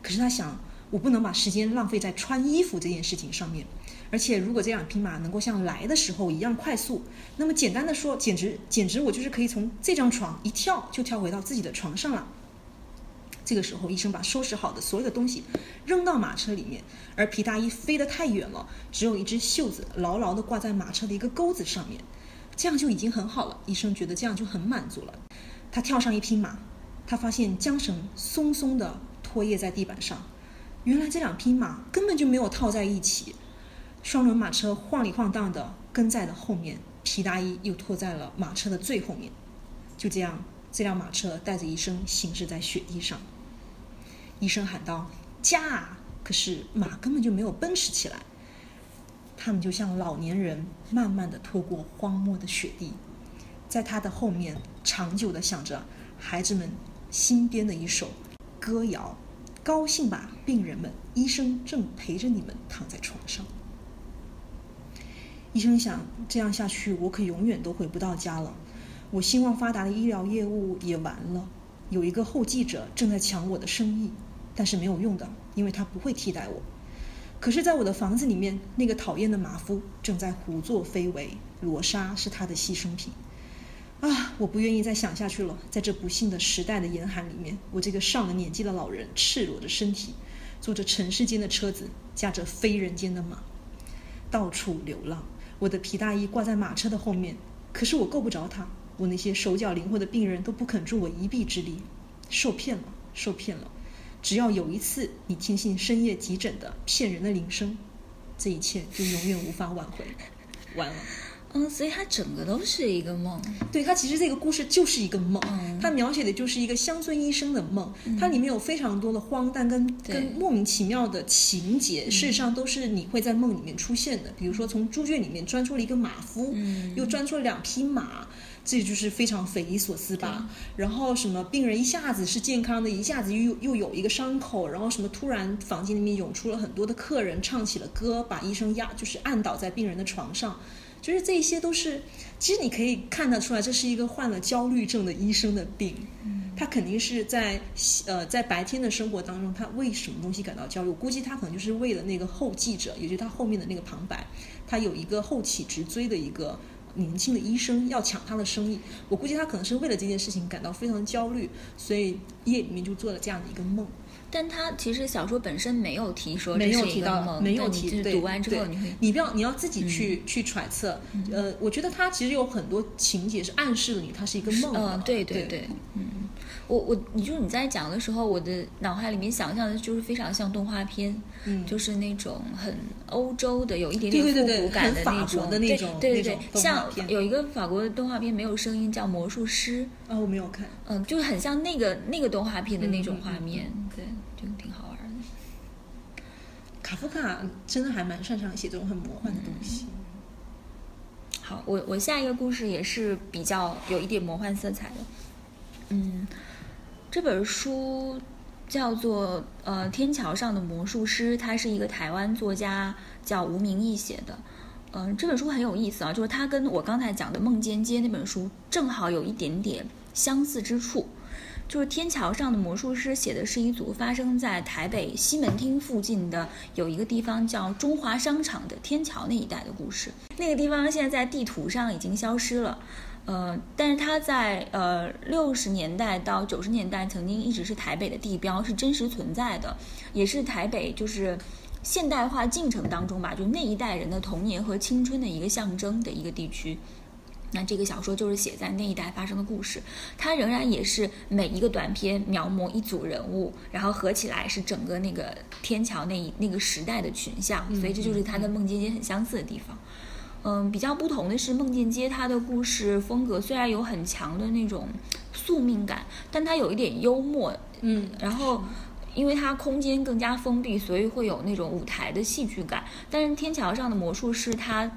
可是他想，我不能把时间浪费在穿衣服这件事情上面。而且如果这两匹马能够像来的时候一样快速，那么简单的说，简直简直我就是可以从这张床一跳就跳回到自己的床上了。这个时候，医生把收拾好的所有的东西扔到马车里面，而皮大衣飞得太远了，只有一只袖子牢牢地挂在马车的一个钩子上面，这样就已经很好了。医生觉得这样就很满足了。他跳上一匹马，他发现缰绳松松地拖曳在地板上，原来这两匹马根本就没有套在一起。双轮马车晃里晃荡地跟在了后面，皮大衣又拖在了马车的最后面。就这样，这辆马车带着医生行驶在雪地上。医生喊道：“驾！”可是马根本就没有奔驰起来。他们就像老年人，慢慢的拖过荒漠的雪地，在他的后面，长久的响着孩子们新编的一首歌谣：“高兴吧，病人们，医生正陪着你们躺在床上。”医生想，这样下去，我可永远都回不到家了。我兴旺发达的医疗业务也完了，有一个后继者正在抢我的生意。但是没有用的，因为他不会替代我。可是，在我的房子里面，那个讨厌的马夫正在胡作非为，罗莎是他的牺牲品。啊，我不愿意再想下去了。在这不幸的时代的严寒里面，我这个上了年纪的老人，赤裸着身体，坐着尘世间的车子，驾着非人间的马，到处流浪。我的皮大衣挂在马车的后面，可是我够不着他。我那些手脚灵活的病人都不肯助我一臂之力，受骗了，受骗了。只要有一次你听信深夜急诊的骗人的铃声，这一切就永远无法挽回。完了。嗯，所以它整个都是一个梦。对，它其实这个故事就是一个梦，它描写的就是一个乡村医生的梦。它里面有非常多的荒诞跟跟莫名其妙的情节，事实上都是你会在梦里面出现的。比如说，从猪圈里面钻出了一个马夫，又钻出了两匹马。这就是非常匪夷所思吧。然后什么病人一下子是健康的，一下子又又有一个伤口，然后什么突然房间里面涌出了很多的客人，唱起了歌，把医生压就是按倒在病人的床上，就是这些都是，其实你可以看得出来，这是一个患了焦虑症的医生的病。他肯定是在呃在白天的生活当中，他为什么东西感到焦虑？我估计他可能就是为了那个后继者，也就是他后面的那个旁白，他有一个后起直追的一个。年轻的医生要抢他的生意，我估计他可能是为了这件事情感到非常焦虑，所以夜里面就做了这样的一个梦。但他其实小说本身没有提说没有提到，没有提。读完之后你会，你不要你要自己去去揣测。呃，我觉得他其实有很多情节是暗示了你，他是一个梦。嗯，对对对，嗯。我我，你就是你在讲的时候，我的脑海里面想象的就是非常像动画片，嗯就是那种很欧洲的，有一点点复古感的那种，的那种对对对像有一个法国的动画片没有声音，叫《魔术师》，啊，我没有看。嗯，就是很像那个那个动画片的那种画面，对，就挺好玩的。卡夫卡真的还蛮擅长写这种很魔幻的东西。好，我我下一个故事也是比较有一点魔幻色彩的。嗯，这本书叫做呃《天桥上的魔术师》，它是一个台湾作家叫吴明义写的。嗯、这本书很有意思啊，就是它跟我刚才讲的《梦间街》那本书正好有一点点相似之处。就是天桥上的魔术师写的是一组发生在台北西门町附近的有一个地方叫中华商场的天桥那一带的故事。那个地方现在在地图上已经消失了，呃，但是它在呃六十年代到九十年代曾经一直是台北的地标，是真实存在的，也是台北就是现代化进程当中吧，就那一代人的童年和青春的一个象征的一个地区。那这个小说就是写在那一代发生的故事，它仍然也是每一个短篇描摹一组人物，然后合起来是整个那个天桥那一那个时代的群像，所以这就是它跟《梦见街》很相似的地方。嗯，比较不同的是，《梦见街》它的故事风格虽然有很强的那种宿命感，但它有一点幽默，嗯，然后。因为它空间更加封闭，所以会有那种舞台的戏剧感。但是《天桥上的魔术师》它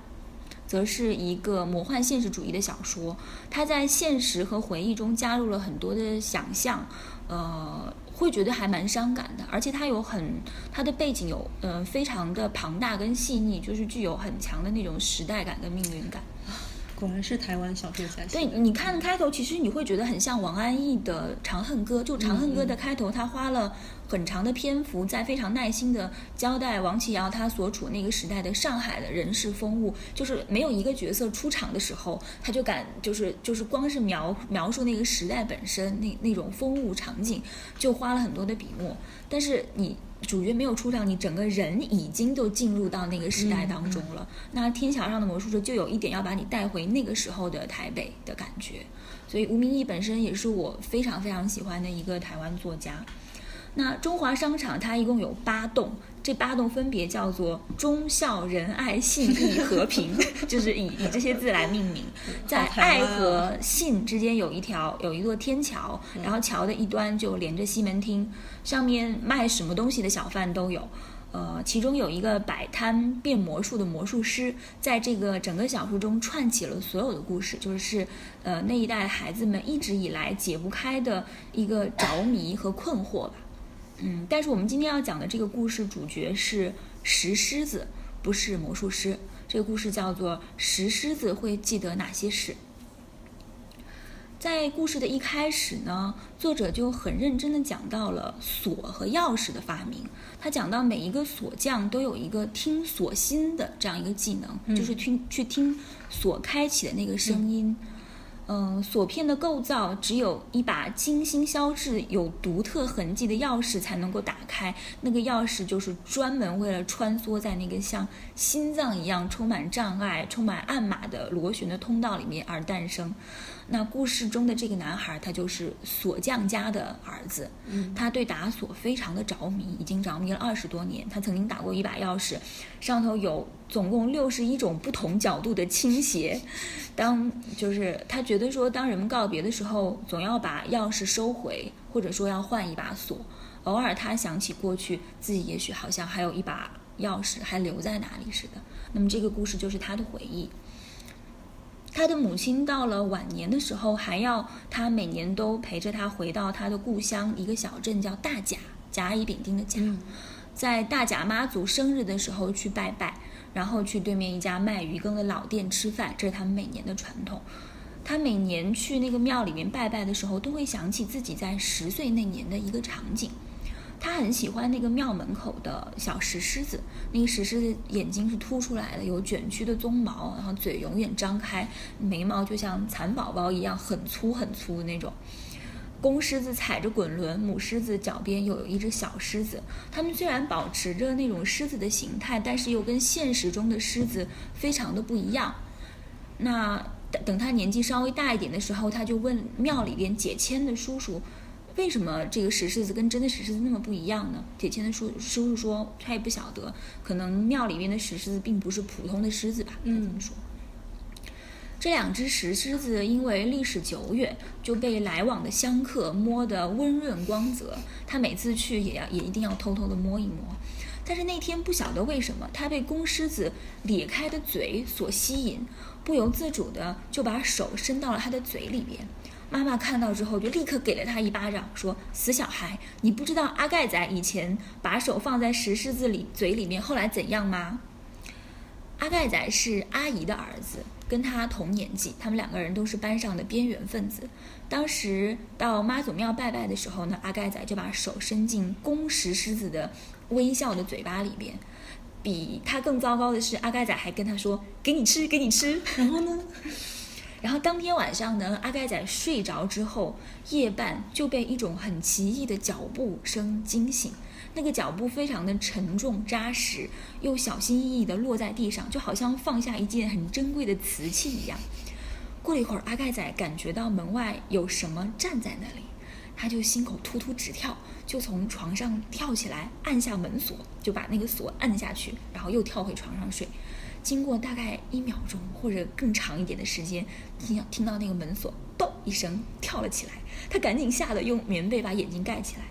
则是一个魔幻现实主义的小说，它在现实和回忆中加入了很多的想象，呃，会觉得还蛮伤感的。而且它有很它的背景有嗯、呃、非常的庞大跟细腻，就是具有很强的那种时代感跟命运感。果然是台湾小说家写对，你看开头，其实你会觉得很像王安忆的《长恨歌》。就《长恨歌》的开头，他花了很长的篇幅，在非常耐心的交代王琦瑶他所处那个时代的上海的人事风物。就是没有一个角色出场的时候，他就敢就是就是光是描描述那个时代本身那那种风物场景，就花了很多的笔墨。但是你。主角没有出场，你整个人已经就进入到那个时代当中了。那天桥上的魔术师就有一点要把你带回那个时候的台北的感觉，所以吴明义本身也是我非常非常喜欢的一个台湾作家。那中华商场它一共有八栋，这八栋分别叫做忠孝仁爱信义和平，就是以以这些字来命名。在爱和信之间有一条有一座天桥，然后桥的一端就连着西门町，上面卖什么东西的小贩都有。呃，其中有一个摆摊变魔术的魔术师，在这个整个小说中串起了所有的故事，就是呃那一代孩子们一直以来解不开的一个着迷和困惑吧。嗯，但是我们今天要讲的这个故事主角是石狮子，不是魔术师。这个故事叫做《石狮子会记得哪些事》。在故事的一开始呢，作者就很认真的讲到了锁和钥匙的发明。他讲到每一个锁匠都有一个听锁心的这样一个技能，嗯就是听去听锁开启的那个声音。嗯，嗯锁片的构造只有一把精心削制、有独特痕迹的钥匙才能够打开。那个钥匙就是专门为了穿梭在那个像心脏一样充满障碍、充满暗码的螺旋的通道里面而诞生。那故事中的这个男孩，他就是锁匠家的儿子，嗯他对打锁非常的着迷，已经着迷了二十多年。他曾经打过一把钥匙，上头有总共六十一种不同角度的倾斜。当就是他觉得说，当人们告别的时候，总要把钥匙收回，或者说要换一把锁。偶尔他想起过去，自己也许好像还有一把钥匙还留在哪里似的。那么这个故事就是他的回忆。他的母亲到了晚年的时候，还要他每年都陪着他回到他的故乡一个小镇叫大甲，甲乙丙丁的甲，在大甲妈祖生日的时候去拜拜，然后去对面一家卖鱼羹的老店吃饭，这是他们每年的传统。他每年去那个庙里面拜拜的时候，都会想起自己在十岁那年的一个场景。他很喜欢那个庙门口的小石狮子，那个石狮子眼睛是凸出来的，有卷曲的鬃毛，然后嘴永远张开，眉毛就像蚕宝宝一样很粗很粗的那种。公狮子踩着滚轮，母狮子脚边又有一只小狮子。它们虽然保持着那种狮子的形态，但是又跟现实中的狮子非常的不一样。那等等他年纪稍微大一点的时候，他就问庙里边解签的叔叔为什么这个石狮子跟真的石狮子那么不一样呢？铁签的叔叔叔说他也不晓得，可能庙里面的石狮子并不是普通的狮子吧。他这么说。这两只石狮子因为历史久远，就被来往的香客摸得温润光泽。他每次去也要也一定要偷偷的摸一摸。但是那天不晓得为什么，他被公狮子咧开的嘴所吸引，不由自主的就把手伸到了他的嘴里边。妈妈看到之后，就立刻给了他一巴掌，说：“死小孩，你不知道阿盖仔以前把手放在石狮子里嘴里面，后来怎样吗？”阿盖仔是阿姨的儿子，跟他同年纪，他们两个人都是班上的边缘分子。当时到妈祖庙拜拜的时候呢，阿盖仔就把手伸进公石狮子的微笑的嘴巴里边。比他更糟糕的是，阿盖仔还跟他说：“给你吃，给你吃。”然后呢？然后当天晚上呢，阿盖仔睡着之后，夜半就被一种很奇异的脚步声惊醒。那个脚步非常的沉重扎实，又小心翼翼地落在地上，就好像放下一件很珍贵的瓷器一样。过了一会儿，阿盖仔感觉到门外有什么站在那里，他就心口突突直跳，就从床上跳起来，按下门锁，就把那个锁按下去，然后又跳回床上睡。经过大概一秒钟或者更长一点的时间，听到听到那个门锁“咚”一声跳了起来，他赶紧吓得用棉被把眼睛盖起来。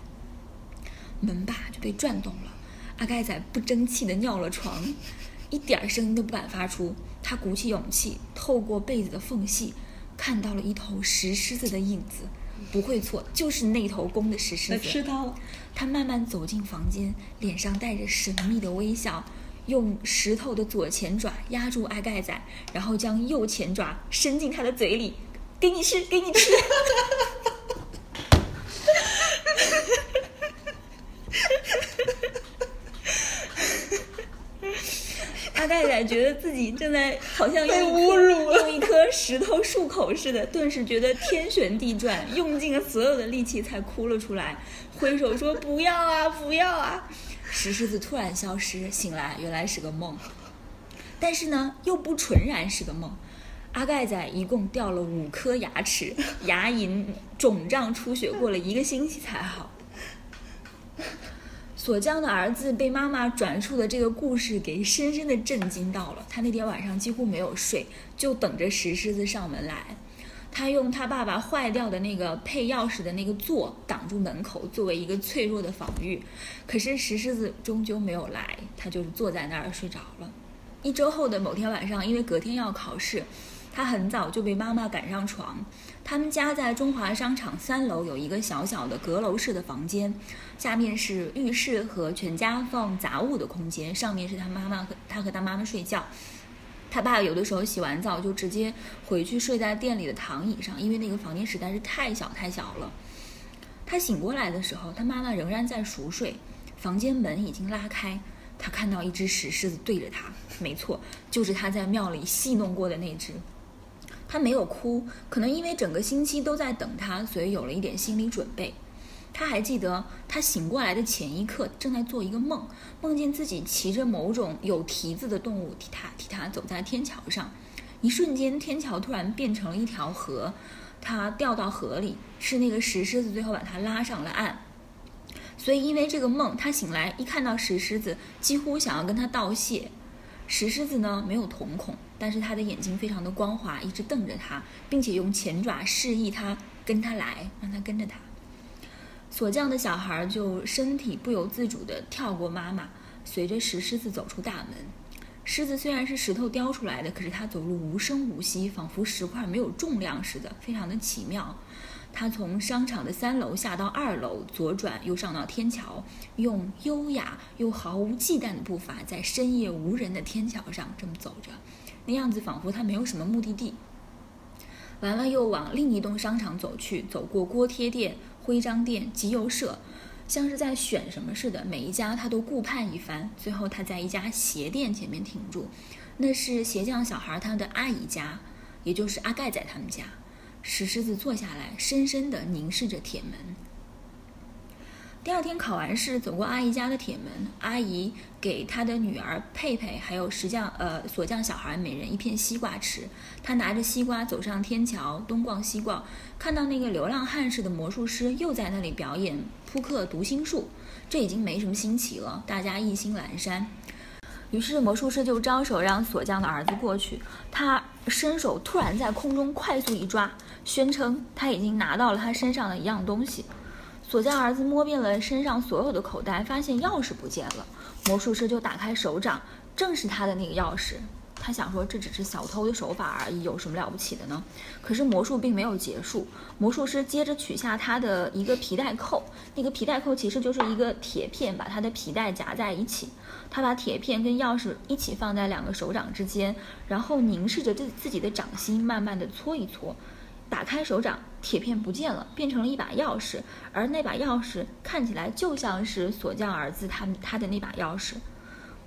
门把就被转动了，阿盖仔不争气的尿了床，一点声音都不敢发出。他鼓起勇气，透过被子的缝隙，看到了一头石狮子的影子，不会错，就是那头公的石狮子。吃它了。他慢慢走进房间，脸上带着神秘的微笑，用石头的左前爪压住阿盖仔，然后将右前爪伸进他的嘴里，给你吃，给你吃。阿盖仔觉得自己正在好像用侮辱了用一颗石头漱口似的，顿时觉得天旋地转，用尽了所有的力气才哭了出来，挥手说：“不要啊，不要啊！”石狮子突然消失，醒来原来是个梦，但是呢，又不纯然是个梦。阿盖仔一共掉了五颗牙齿，牙龈肿胀出血，过了一个星期才好。锁匠的儿子被妈妈转述的这个故事给深深的震惊到了。他那天晚上几乎没有睡，就等着石狮子上门来。他用他爸爸坏掉的那个配钥匙的那个座挡住门口，作为一个脆弱的防御。可是石狮子终究没有来，他就是坐在那儿睡着了。一周后的某天晚上，因为隔天要考试，他很早就被妈妈赶上床。他们家在中华商场三楼有一个小小的阁楼式的房间，下面是浴室和全家放杂物的空间，上面是他妈妈和他和他妈妈睡觉。他爸有的时候洗完澡就直接回去睡在店里的躺椅上，因为那个房间实在是太小太小了。他醒过来的时候，他妈妈仍然在熟睡，房间门已经拉开，他看到一只石狮子对着他，没错，就是他在庙里戏弄过的那只。他没有哭，可能因为整个星期都在等他，所以有了一点心理准备。他还记得，他醒过来的前一刻正在做一个梦，梦见自己骑着某种有蹄子的动物替他替他走在天桥上，一瞬间天桥突然变成了一条河，他掉到河里，是那个石狮子最后把他拉上了岸。所以因为这个梦，他醒来一看到石狮子，几乎想要跟他道谢。石狮子呢没有瞳孔，但是他的眼睛非常的光滑，一直瞪着他，并且用前爪示意他跟他来，让他跟着他。锁匠的小孩就身体不由自主地跳过妈妈，随着石狮子走出大门。狮子虽然是石头雕出来的，可是它走路无声无息，仿佛石块没有重量似的，非常的奇妙。他从商场的三楼下到二楼，左转又上到天桥，用优雅又毫无忌惮的步伐，在深夜无人的天桥上这么走着，那样子仿佛他没有什么目的地。完了，又往另一栋商场走去，走过锅贴店、徽章店、集邮社，像是在选什么似的，每一家他都顾盼一番。最后，他在一家鞋店前面停住，那是鞋匠小孩他的阿姨家，也就是阿盖仔他们家。石狮子坐下来，深深地凝视着铁门。第二天考完试，走过阿姨家的铁门，阿姨给她的女儿佩佩还有石匠呃锁匠小孩每人一片西瓜吃。他拿着西瓜走上天桥，东逛西逛，看到那个流浪汉似的魔术师又在那里表演扑克读心术，这已经没什么新奇了，大家意兴阑珊。于是魔术师就招手让锁匠的儿子过去，他伸手突然在空中快速一抓，宣称他已经拿到了他身上的一样东西。锁匠儿子摸遍了身上所有的口袋，发现钥匙不见了。魔术师就打开手掌，正是他的那个钥匙。他想说这只是小偷的手法而已，有什么了不起的呢？可是魔术并没有结束。魔术师接着取下他的一个皮带扣，那个皮带扣其实就是一个铁片，把他的皮带夹在一起。他把铁片跟钥匙一起放在两个手掌之间，然后凝视着自自己的掌心，慢慢的搓一搓。打开手掌，铁片不见了，变成了一把钥匙，而那把钥匙看起来就像是锁匠儿子他他的那把钥匙。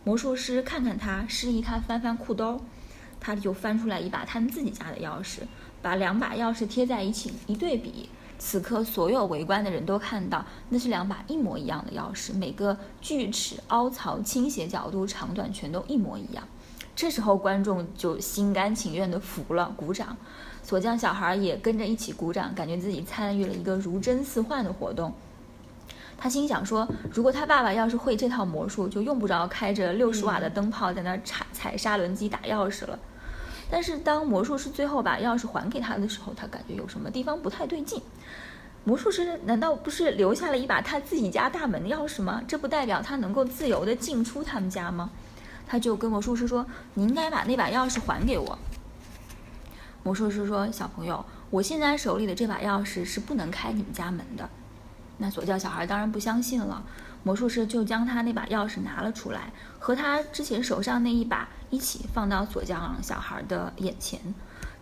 魔术师看看他，示意他翻翻裤兜，他就翻出来一把他们自己家的钥匙，把两把钥匙贴在一起一对比。此刻，所有围观的人都看到，那是两把一模一样的钥匙，每个锯齿、凹槽、倾斜角度、长短全都一模一样。这时候，观众就心甘情愿地服了，鼓掌。锁匠小孩也跟着一起鼓掌，感觉自己参与了一个如真似幻的活动。他心想说：“如果他爸爸要是会这套魔术，就用不着开着六十瓦的灯泡在那儿踩踩砂轮机打钥匙了。”但是当魔术师最后把钥匙还给他的时候，他感觉有什么地方不太对劲。魔术师难道不是留下了一把他自己家大门的钥匙吗？这不代表他能够自由的进出他们家吗？他就跟魔术师说：“你应该把那把钥匙还给我。”魔术师说：“小朋友，我现在手里的这把钥匙是不能开你们家门的。”那锁匠小孩当然不相信了。魔术师就将他那把钥匙拿了出来，和他之前手上那一把一起放到锁匠小孩的眼前。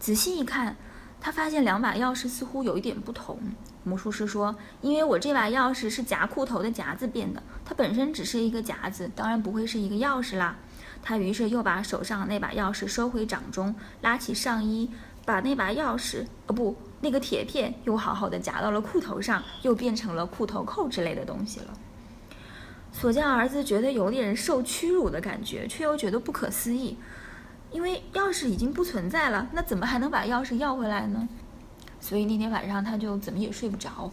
仔细一看，他发现两把钥匙似乎有一点不同。魔术师说：“因为我这把钥匙是夹裤头的夹子变的，它本身只是一个夹子，当然不会是一个钥匙啦。”他于是又把手上那把钥匙收回掌中，拉起上衣。把那把钥匙，哦不，那个铁片又好好的夹到了裤头上，又变成了裤头扣之类的东西了。锁匠儿子觉得有点受屈辱的感觉，却又觉得不可思议，因为钥匙已经不存在了，那怎么还能把钥匙要回来呢？所以那天晚上他就怎么也睡不着，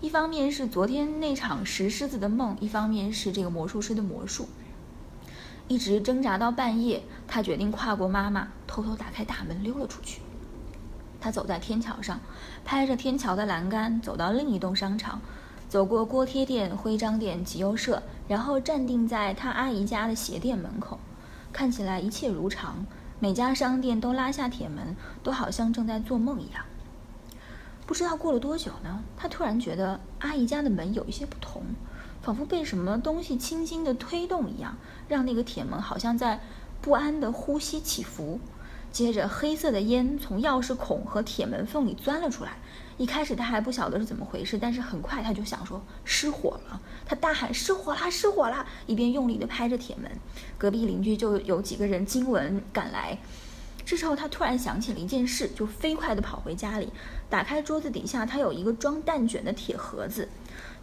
一方面是昨天那场石狮子的梦，一方面是这个魔术师的魔术，一直挣扎到半夜，他决定跨过妈妈，偷偷打开大门溜了出去。他走在天桥上，拍着天桥的栏杆，走到另一栋商场，走过锅贴店、徽章店、集邮社，然后站定在他阿姨家的鞋店门口。看起来一切如常，每家商店都拉下铁门，都好像正在做梦一样。不知道过了多久呢，他突然觉得阿姨家的门有一些不同，仿佛被什么东西轻轻地推动一样，让那个铁门好像在不安地呼吸起伏。接着，黑色的烟从钥匙孔和铁门缝里钻了出来。一开始他还不晓得是怎么回事，但是很快他就想说失火了。他大喊：“失火啦！失火啦！”一边用力地拍着铁门。隔壁邻居就有几个人惊闻赶来。这时候他突然想起了一件事，就飞快地跑回家里，打开桌子底下，他有一个装蛋卷的铁盒子。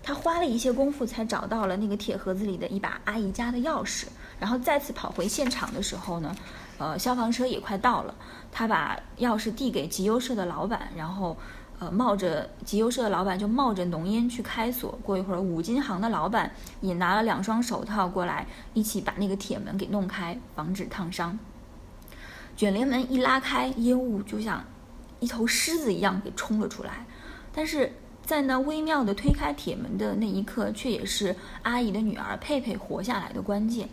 他花了一些功夫才找到了那个铁盒子里的一把阿姨家的钥匙。然后再次跑回现场的时候呢？呃，消防车也快到了。他把钥匙递给集邮社的老板，然后，呃，冒着集邮社的老板就冒着浓烟去开锁。过一会儿，五金行的老板也拿了两双手套过来，一起把那个铁门给弄开，防止烫伤。卷帘门一拉开，烟雾就像一头狮子一样给冲了出来。但是在那微妙的推开铁门的那一刻，却也是阿姨的女儿佩佩活下来的关键。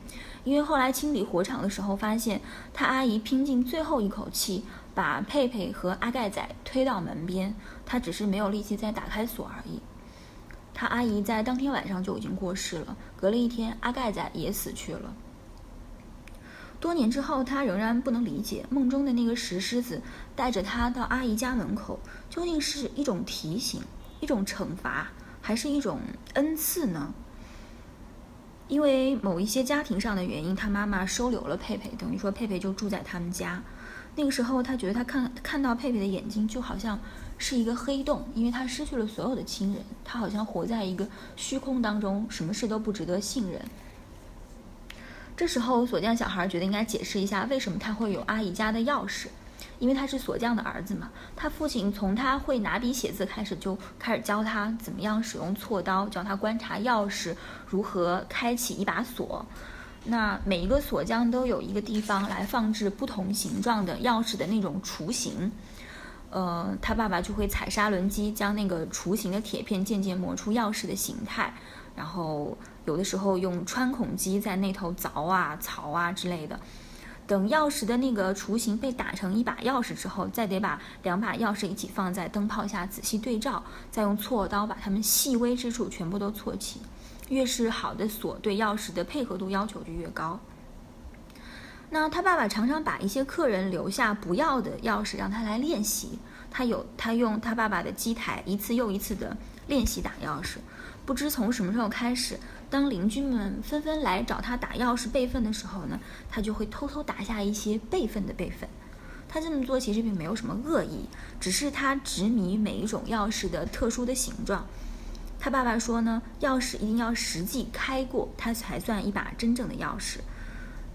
因为后来清理火场的时候，发现他阿姨拼尽最后一口气，把佩佩和阿盖仔推到门边，他只是没有力气再打开锁而已。他阿姨在当天晚上就已经过世了，隔了一天，阿盖仔也死去了。多年之后，他仍然不能理解梦中的那个石狮子带着他到阿姨家门口，究竟是一种提醒、一种惩罚，还是一种恩赐呢？因为某一些家庭上的原因，他妈妈收留了佩佩，等于说佩佩就住在他们家。那个时候他觉得他看看到佩佩的眼睛就好像是一个黑洞，因为他失去了所有的亲人，他好像活在一个虚空当中，什么事都不值得信任。这时候锁匠小孩觉得应该解释一下为什么他会有阿姨家的钥匙。因为他是锁匠的儿子嘛，他父亲从他会拿笔写字开始就开始教他怎么样使用锉刀，教他观察钥匙如何开启一把锁。那每一个锁匠都有一个地方来放置不同形状的钥匙的那种雏形。呃，他爸爸就会踩砂轮机将那个雏形的铁片渐渐磨出钥匙的形态，然后有的时候用穿孔机在那头凿啊、槽啊之类的。等钥匙的那个雏形被打成一把钥匙之后，再得把两把钥匙一起放在灯泡下仔细对照，再用锉刀把它们细微之处全部都锉起。越是好的锁，对钥匙的配合度要求就越高。那他爸爸常常把一些客人留下不要的钥匙让他来练习。他有他用他爸爸的机台一次又一次的练习打钥匙。不知从什么时候开始。当邻居们纷纷来找他打钥匙备份的时候呢，他就会偷偷打下一些备份的备份。他这么做其实并没有什么恶意，只是他执迷每一种钥匙的特殊的形状。他爸爸说呢，钥匙一定要实际开过，它才算一把真正的钥匙。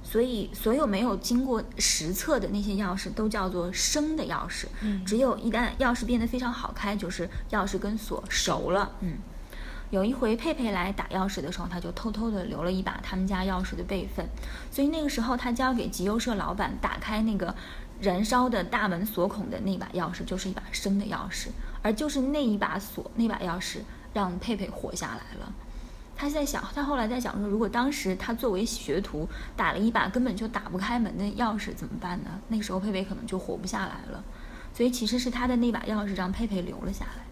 所以，所有没有经过实测的那些钥匙都叫做生的钥匙。嗯，只有一旦钥匙变得非常好开，就是钥匙跟锁熟了。嗯。有一回佩佩来打钥匙的时候，他就偷偷的留了一把他们家钥匙的备份，所以那个时候他交给集邮社老板打开那个燃烧的大门锁孔的那把钥匙，就是一把生的钥匙，而就是那一把锁那把钥匙让佩佩活下来了。他在想，他后来在想说，如果当时他作为学徒打了一把根本就打不开门的钥匙怎么办呢？那个时候佩佩可能就活不下来了。所以其实是他的那把钥匙让佩佩留了下来。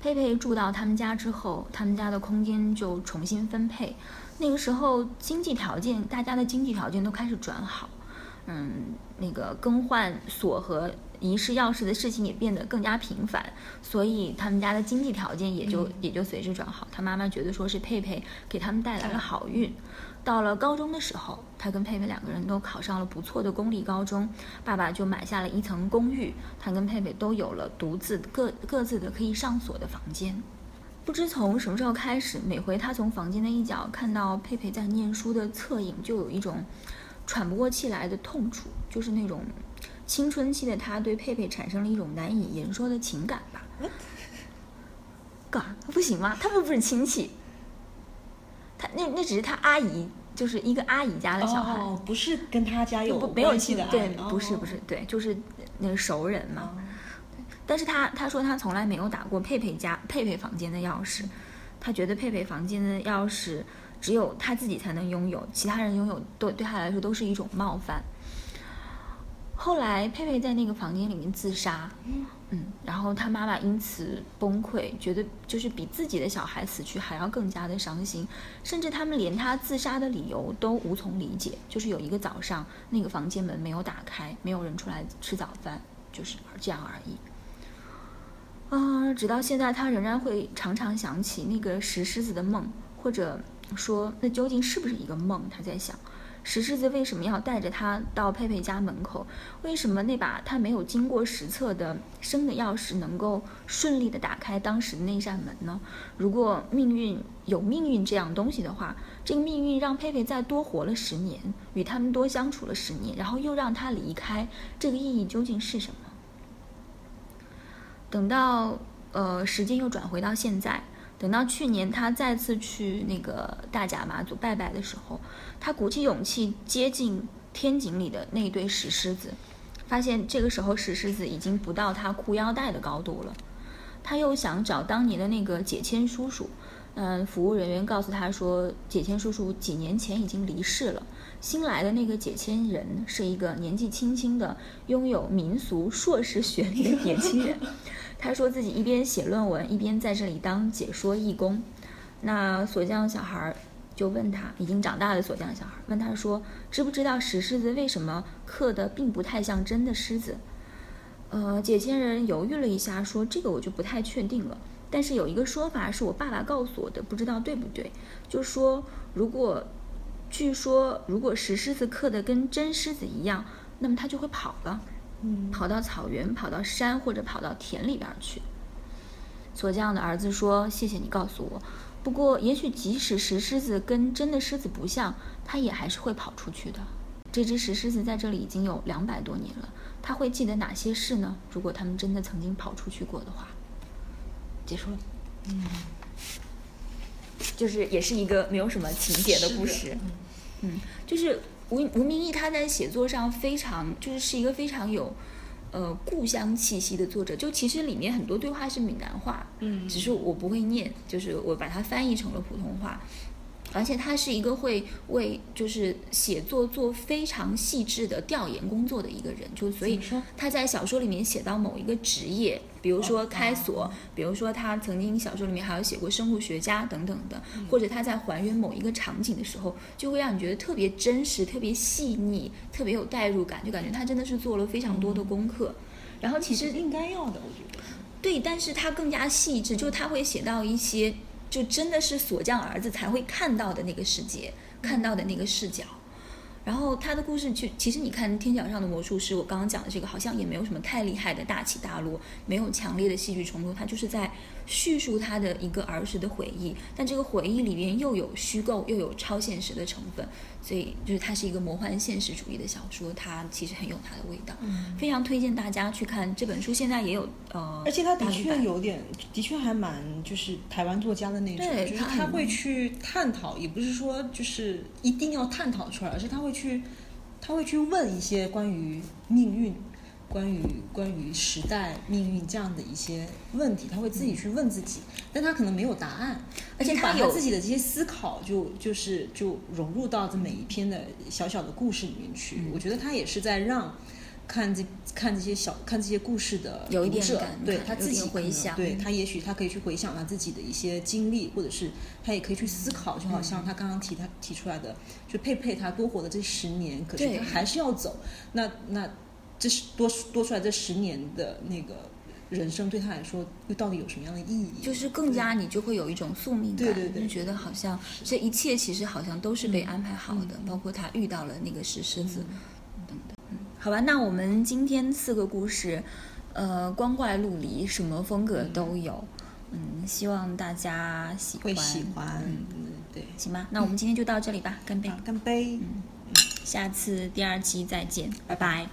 佩佩住到他们家之后，他们家的空间就重新分配。那个时候经济条件，大家的经济条件都开始转好，嗯，那个更换锁和遗失钥匙的事情也变得更加频繁，所以他们家的经济条件也就也就随之转好。他妈妈觉得说是佩佩给他们带来了好运。到了高中的时候，他跟佩佩两个人都考上了不错的公立高中，爸爸就买下了一层公寓，他跟佩佩都有了独自各各自的可以上锁的房间。不知从什么时候开始，每回他从房间的一角看到佩佩在念书的侧影，就有一种喘不过气来的痛楚，就是那种青春期的他对佩佩产生了一种难以言说的情感吧。干不行吗？他们不是亲戚。他那那只是他阿姨，就是一个阿姨家的小孩，不是跟他家有没有亲的，对，不是不是，对，就是那个熟人嘛。但是他他说他从来没有打过佩佩家佩佩房间的钥匙，他觉得佩佩房间的钥匙只有他自己才能拥有，其他人拥有都对他来说都是一种冒犯。后来佩佩在那个房间里面自杀。嗯，然后他妈妈因此崩溃，觉得就是比自己的小孩死去还要更加的伤心，甚至他们连他自杀的理由都无从理解。就是有一个早上，那个房间门没有打开，没有人出来吃早饭，就是这样而已。啊，直到现在，他仍然会常常想起那个石狮子的梦，或者说那究竟是不是一个梦？他在想。石狮子为什么要带着他到佩佩家门口？为什么那把他没有经过实测的生的钥匙能够顺利的打开当时的那扇门呢？如果命运有命运这样东西的话，这个命运让佩佩再多活了十年，与他们多相处了十年，然后又让他离开，这个意义究竟是什么？等到呃时间又转回到现在。等到去年他再次去那个大甲妈祖拜拜的时候，他鼓起勇气接近天井里的那对石狮子，发现这个时候石狮子已经不到他裤腰带的高度了。他又想找当年的那个解签叔叔，嗯，服务人员告诉他说，解签叔叔几年前已经离世了。新来的那个解签人是一个年纪轻轻的、拥有民俗硕士学历的年轻人。他说自己一边写论文，一边在这里当解说义工。那锁匠小孩就问他，已经长大的锁匠小孩问他说：“知不知道石狮子为什么刻的并不太像真的狮子？”呃，解签人犹豫了一下，说：“这个我就不太确定了。但是有一个说法是我爸爸告诉我的，不知道对不对。就说如果，据说如果石狮子刻的跟真狮子一样。”那么它就会跑了，嗯跑到草原，跑到山或者跑到田里边儿去。锁匠的儿子说：“谢谢你告诉我，不过也许即使石狮子跟真的狮子不像，它也还是会跑出去的。这只石狮子在这里已经有两百多年了，它会记得哪些事呢？如果它们真的曾经跑出去过的话。”结束了。嗯，就是也是一个没有什么情节的故事。嗯，就是吴吴明义他在写作上非常就是是一个非常有呃故乡气息的作者。就其实里面很多对话是闽南话，嗯只是我不会念，就是我把它翻译成了普通话。而且他是一个会为就是写作做非常细致的调研工作的一个人，就所以说他在小说里面写到某一个职业，比如说哦开锁，比如说他曾经小说里面还有写过生物学家等等的，嗯或者他在还原某一个场景的时候，就会让你觉得特别真实、特别细腻、特别有代入感，就感觉他真的是做了非常多的功课。然后其实应该要的，我觉得。对，但是他更加细致，就他会写到一些，就真的是锁匠儿子才会看到的那个世界，看到的那个视角。然后他的故事就其实你看《天桥上的魔术师》，我刚刚讲的这个好像也没有什么太厉害的大起大落，没有强烈的戏剧冲突，他就是在叙述他的一个儿时的回忆，但这个回忆里边又有虚构又有超现实的成分，所以就是它是一个魔幻现实主义的小说，它其实很有它的味道，非常推荐大家去看这本书。现在也有呃，而且它的确有点，的确还蛮就是台湾作家的那种，就是他会去探讨，也不是说就是一定要探讨出来，而是他会去，他会去问一些关于命运、关于关于时代命运这样的一些问题，他会自己去问自己，但他可能没有答案，而且他有自己的这些思考就就是就融入到这每一篇的小小的故事里面去。嗯我觉得他也是在让。看这看这些小看这些故事的有一点感对他自己回想对他也许他可以去回想他自己的一些经历，或者是他也可以去思考，就好像他刚刚提他提出来的，就佩佩他多活的这十年，可是他还是要走，那那这是多多出来这十年的那个人生对他来说又到底有什么样的意义？就是更加你就会有一种宿命感，对对对就觉得好像这一切其实好像都是被安排好的，嗯包括他遇到了那个石狮子、等等。嗯，好吧，那我们今天四个故事，呃，光怪陆离，什么风格都有。嗯，希望大家喜欢。会喜欢，嗯，嗯，对，行吧，那我们今天就到这里吧，干杯！干杯。嗯下次第二期再见，拜拜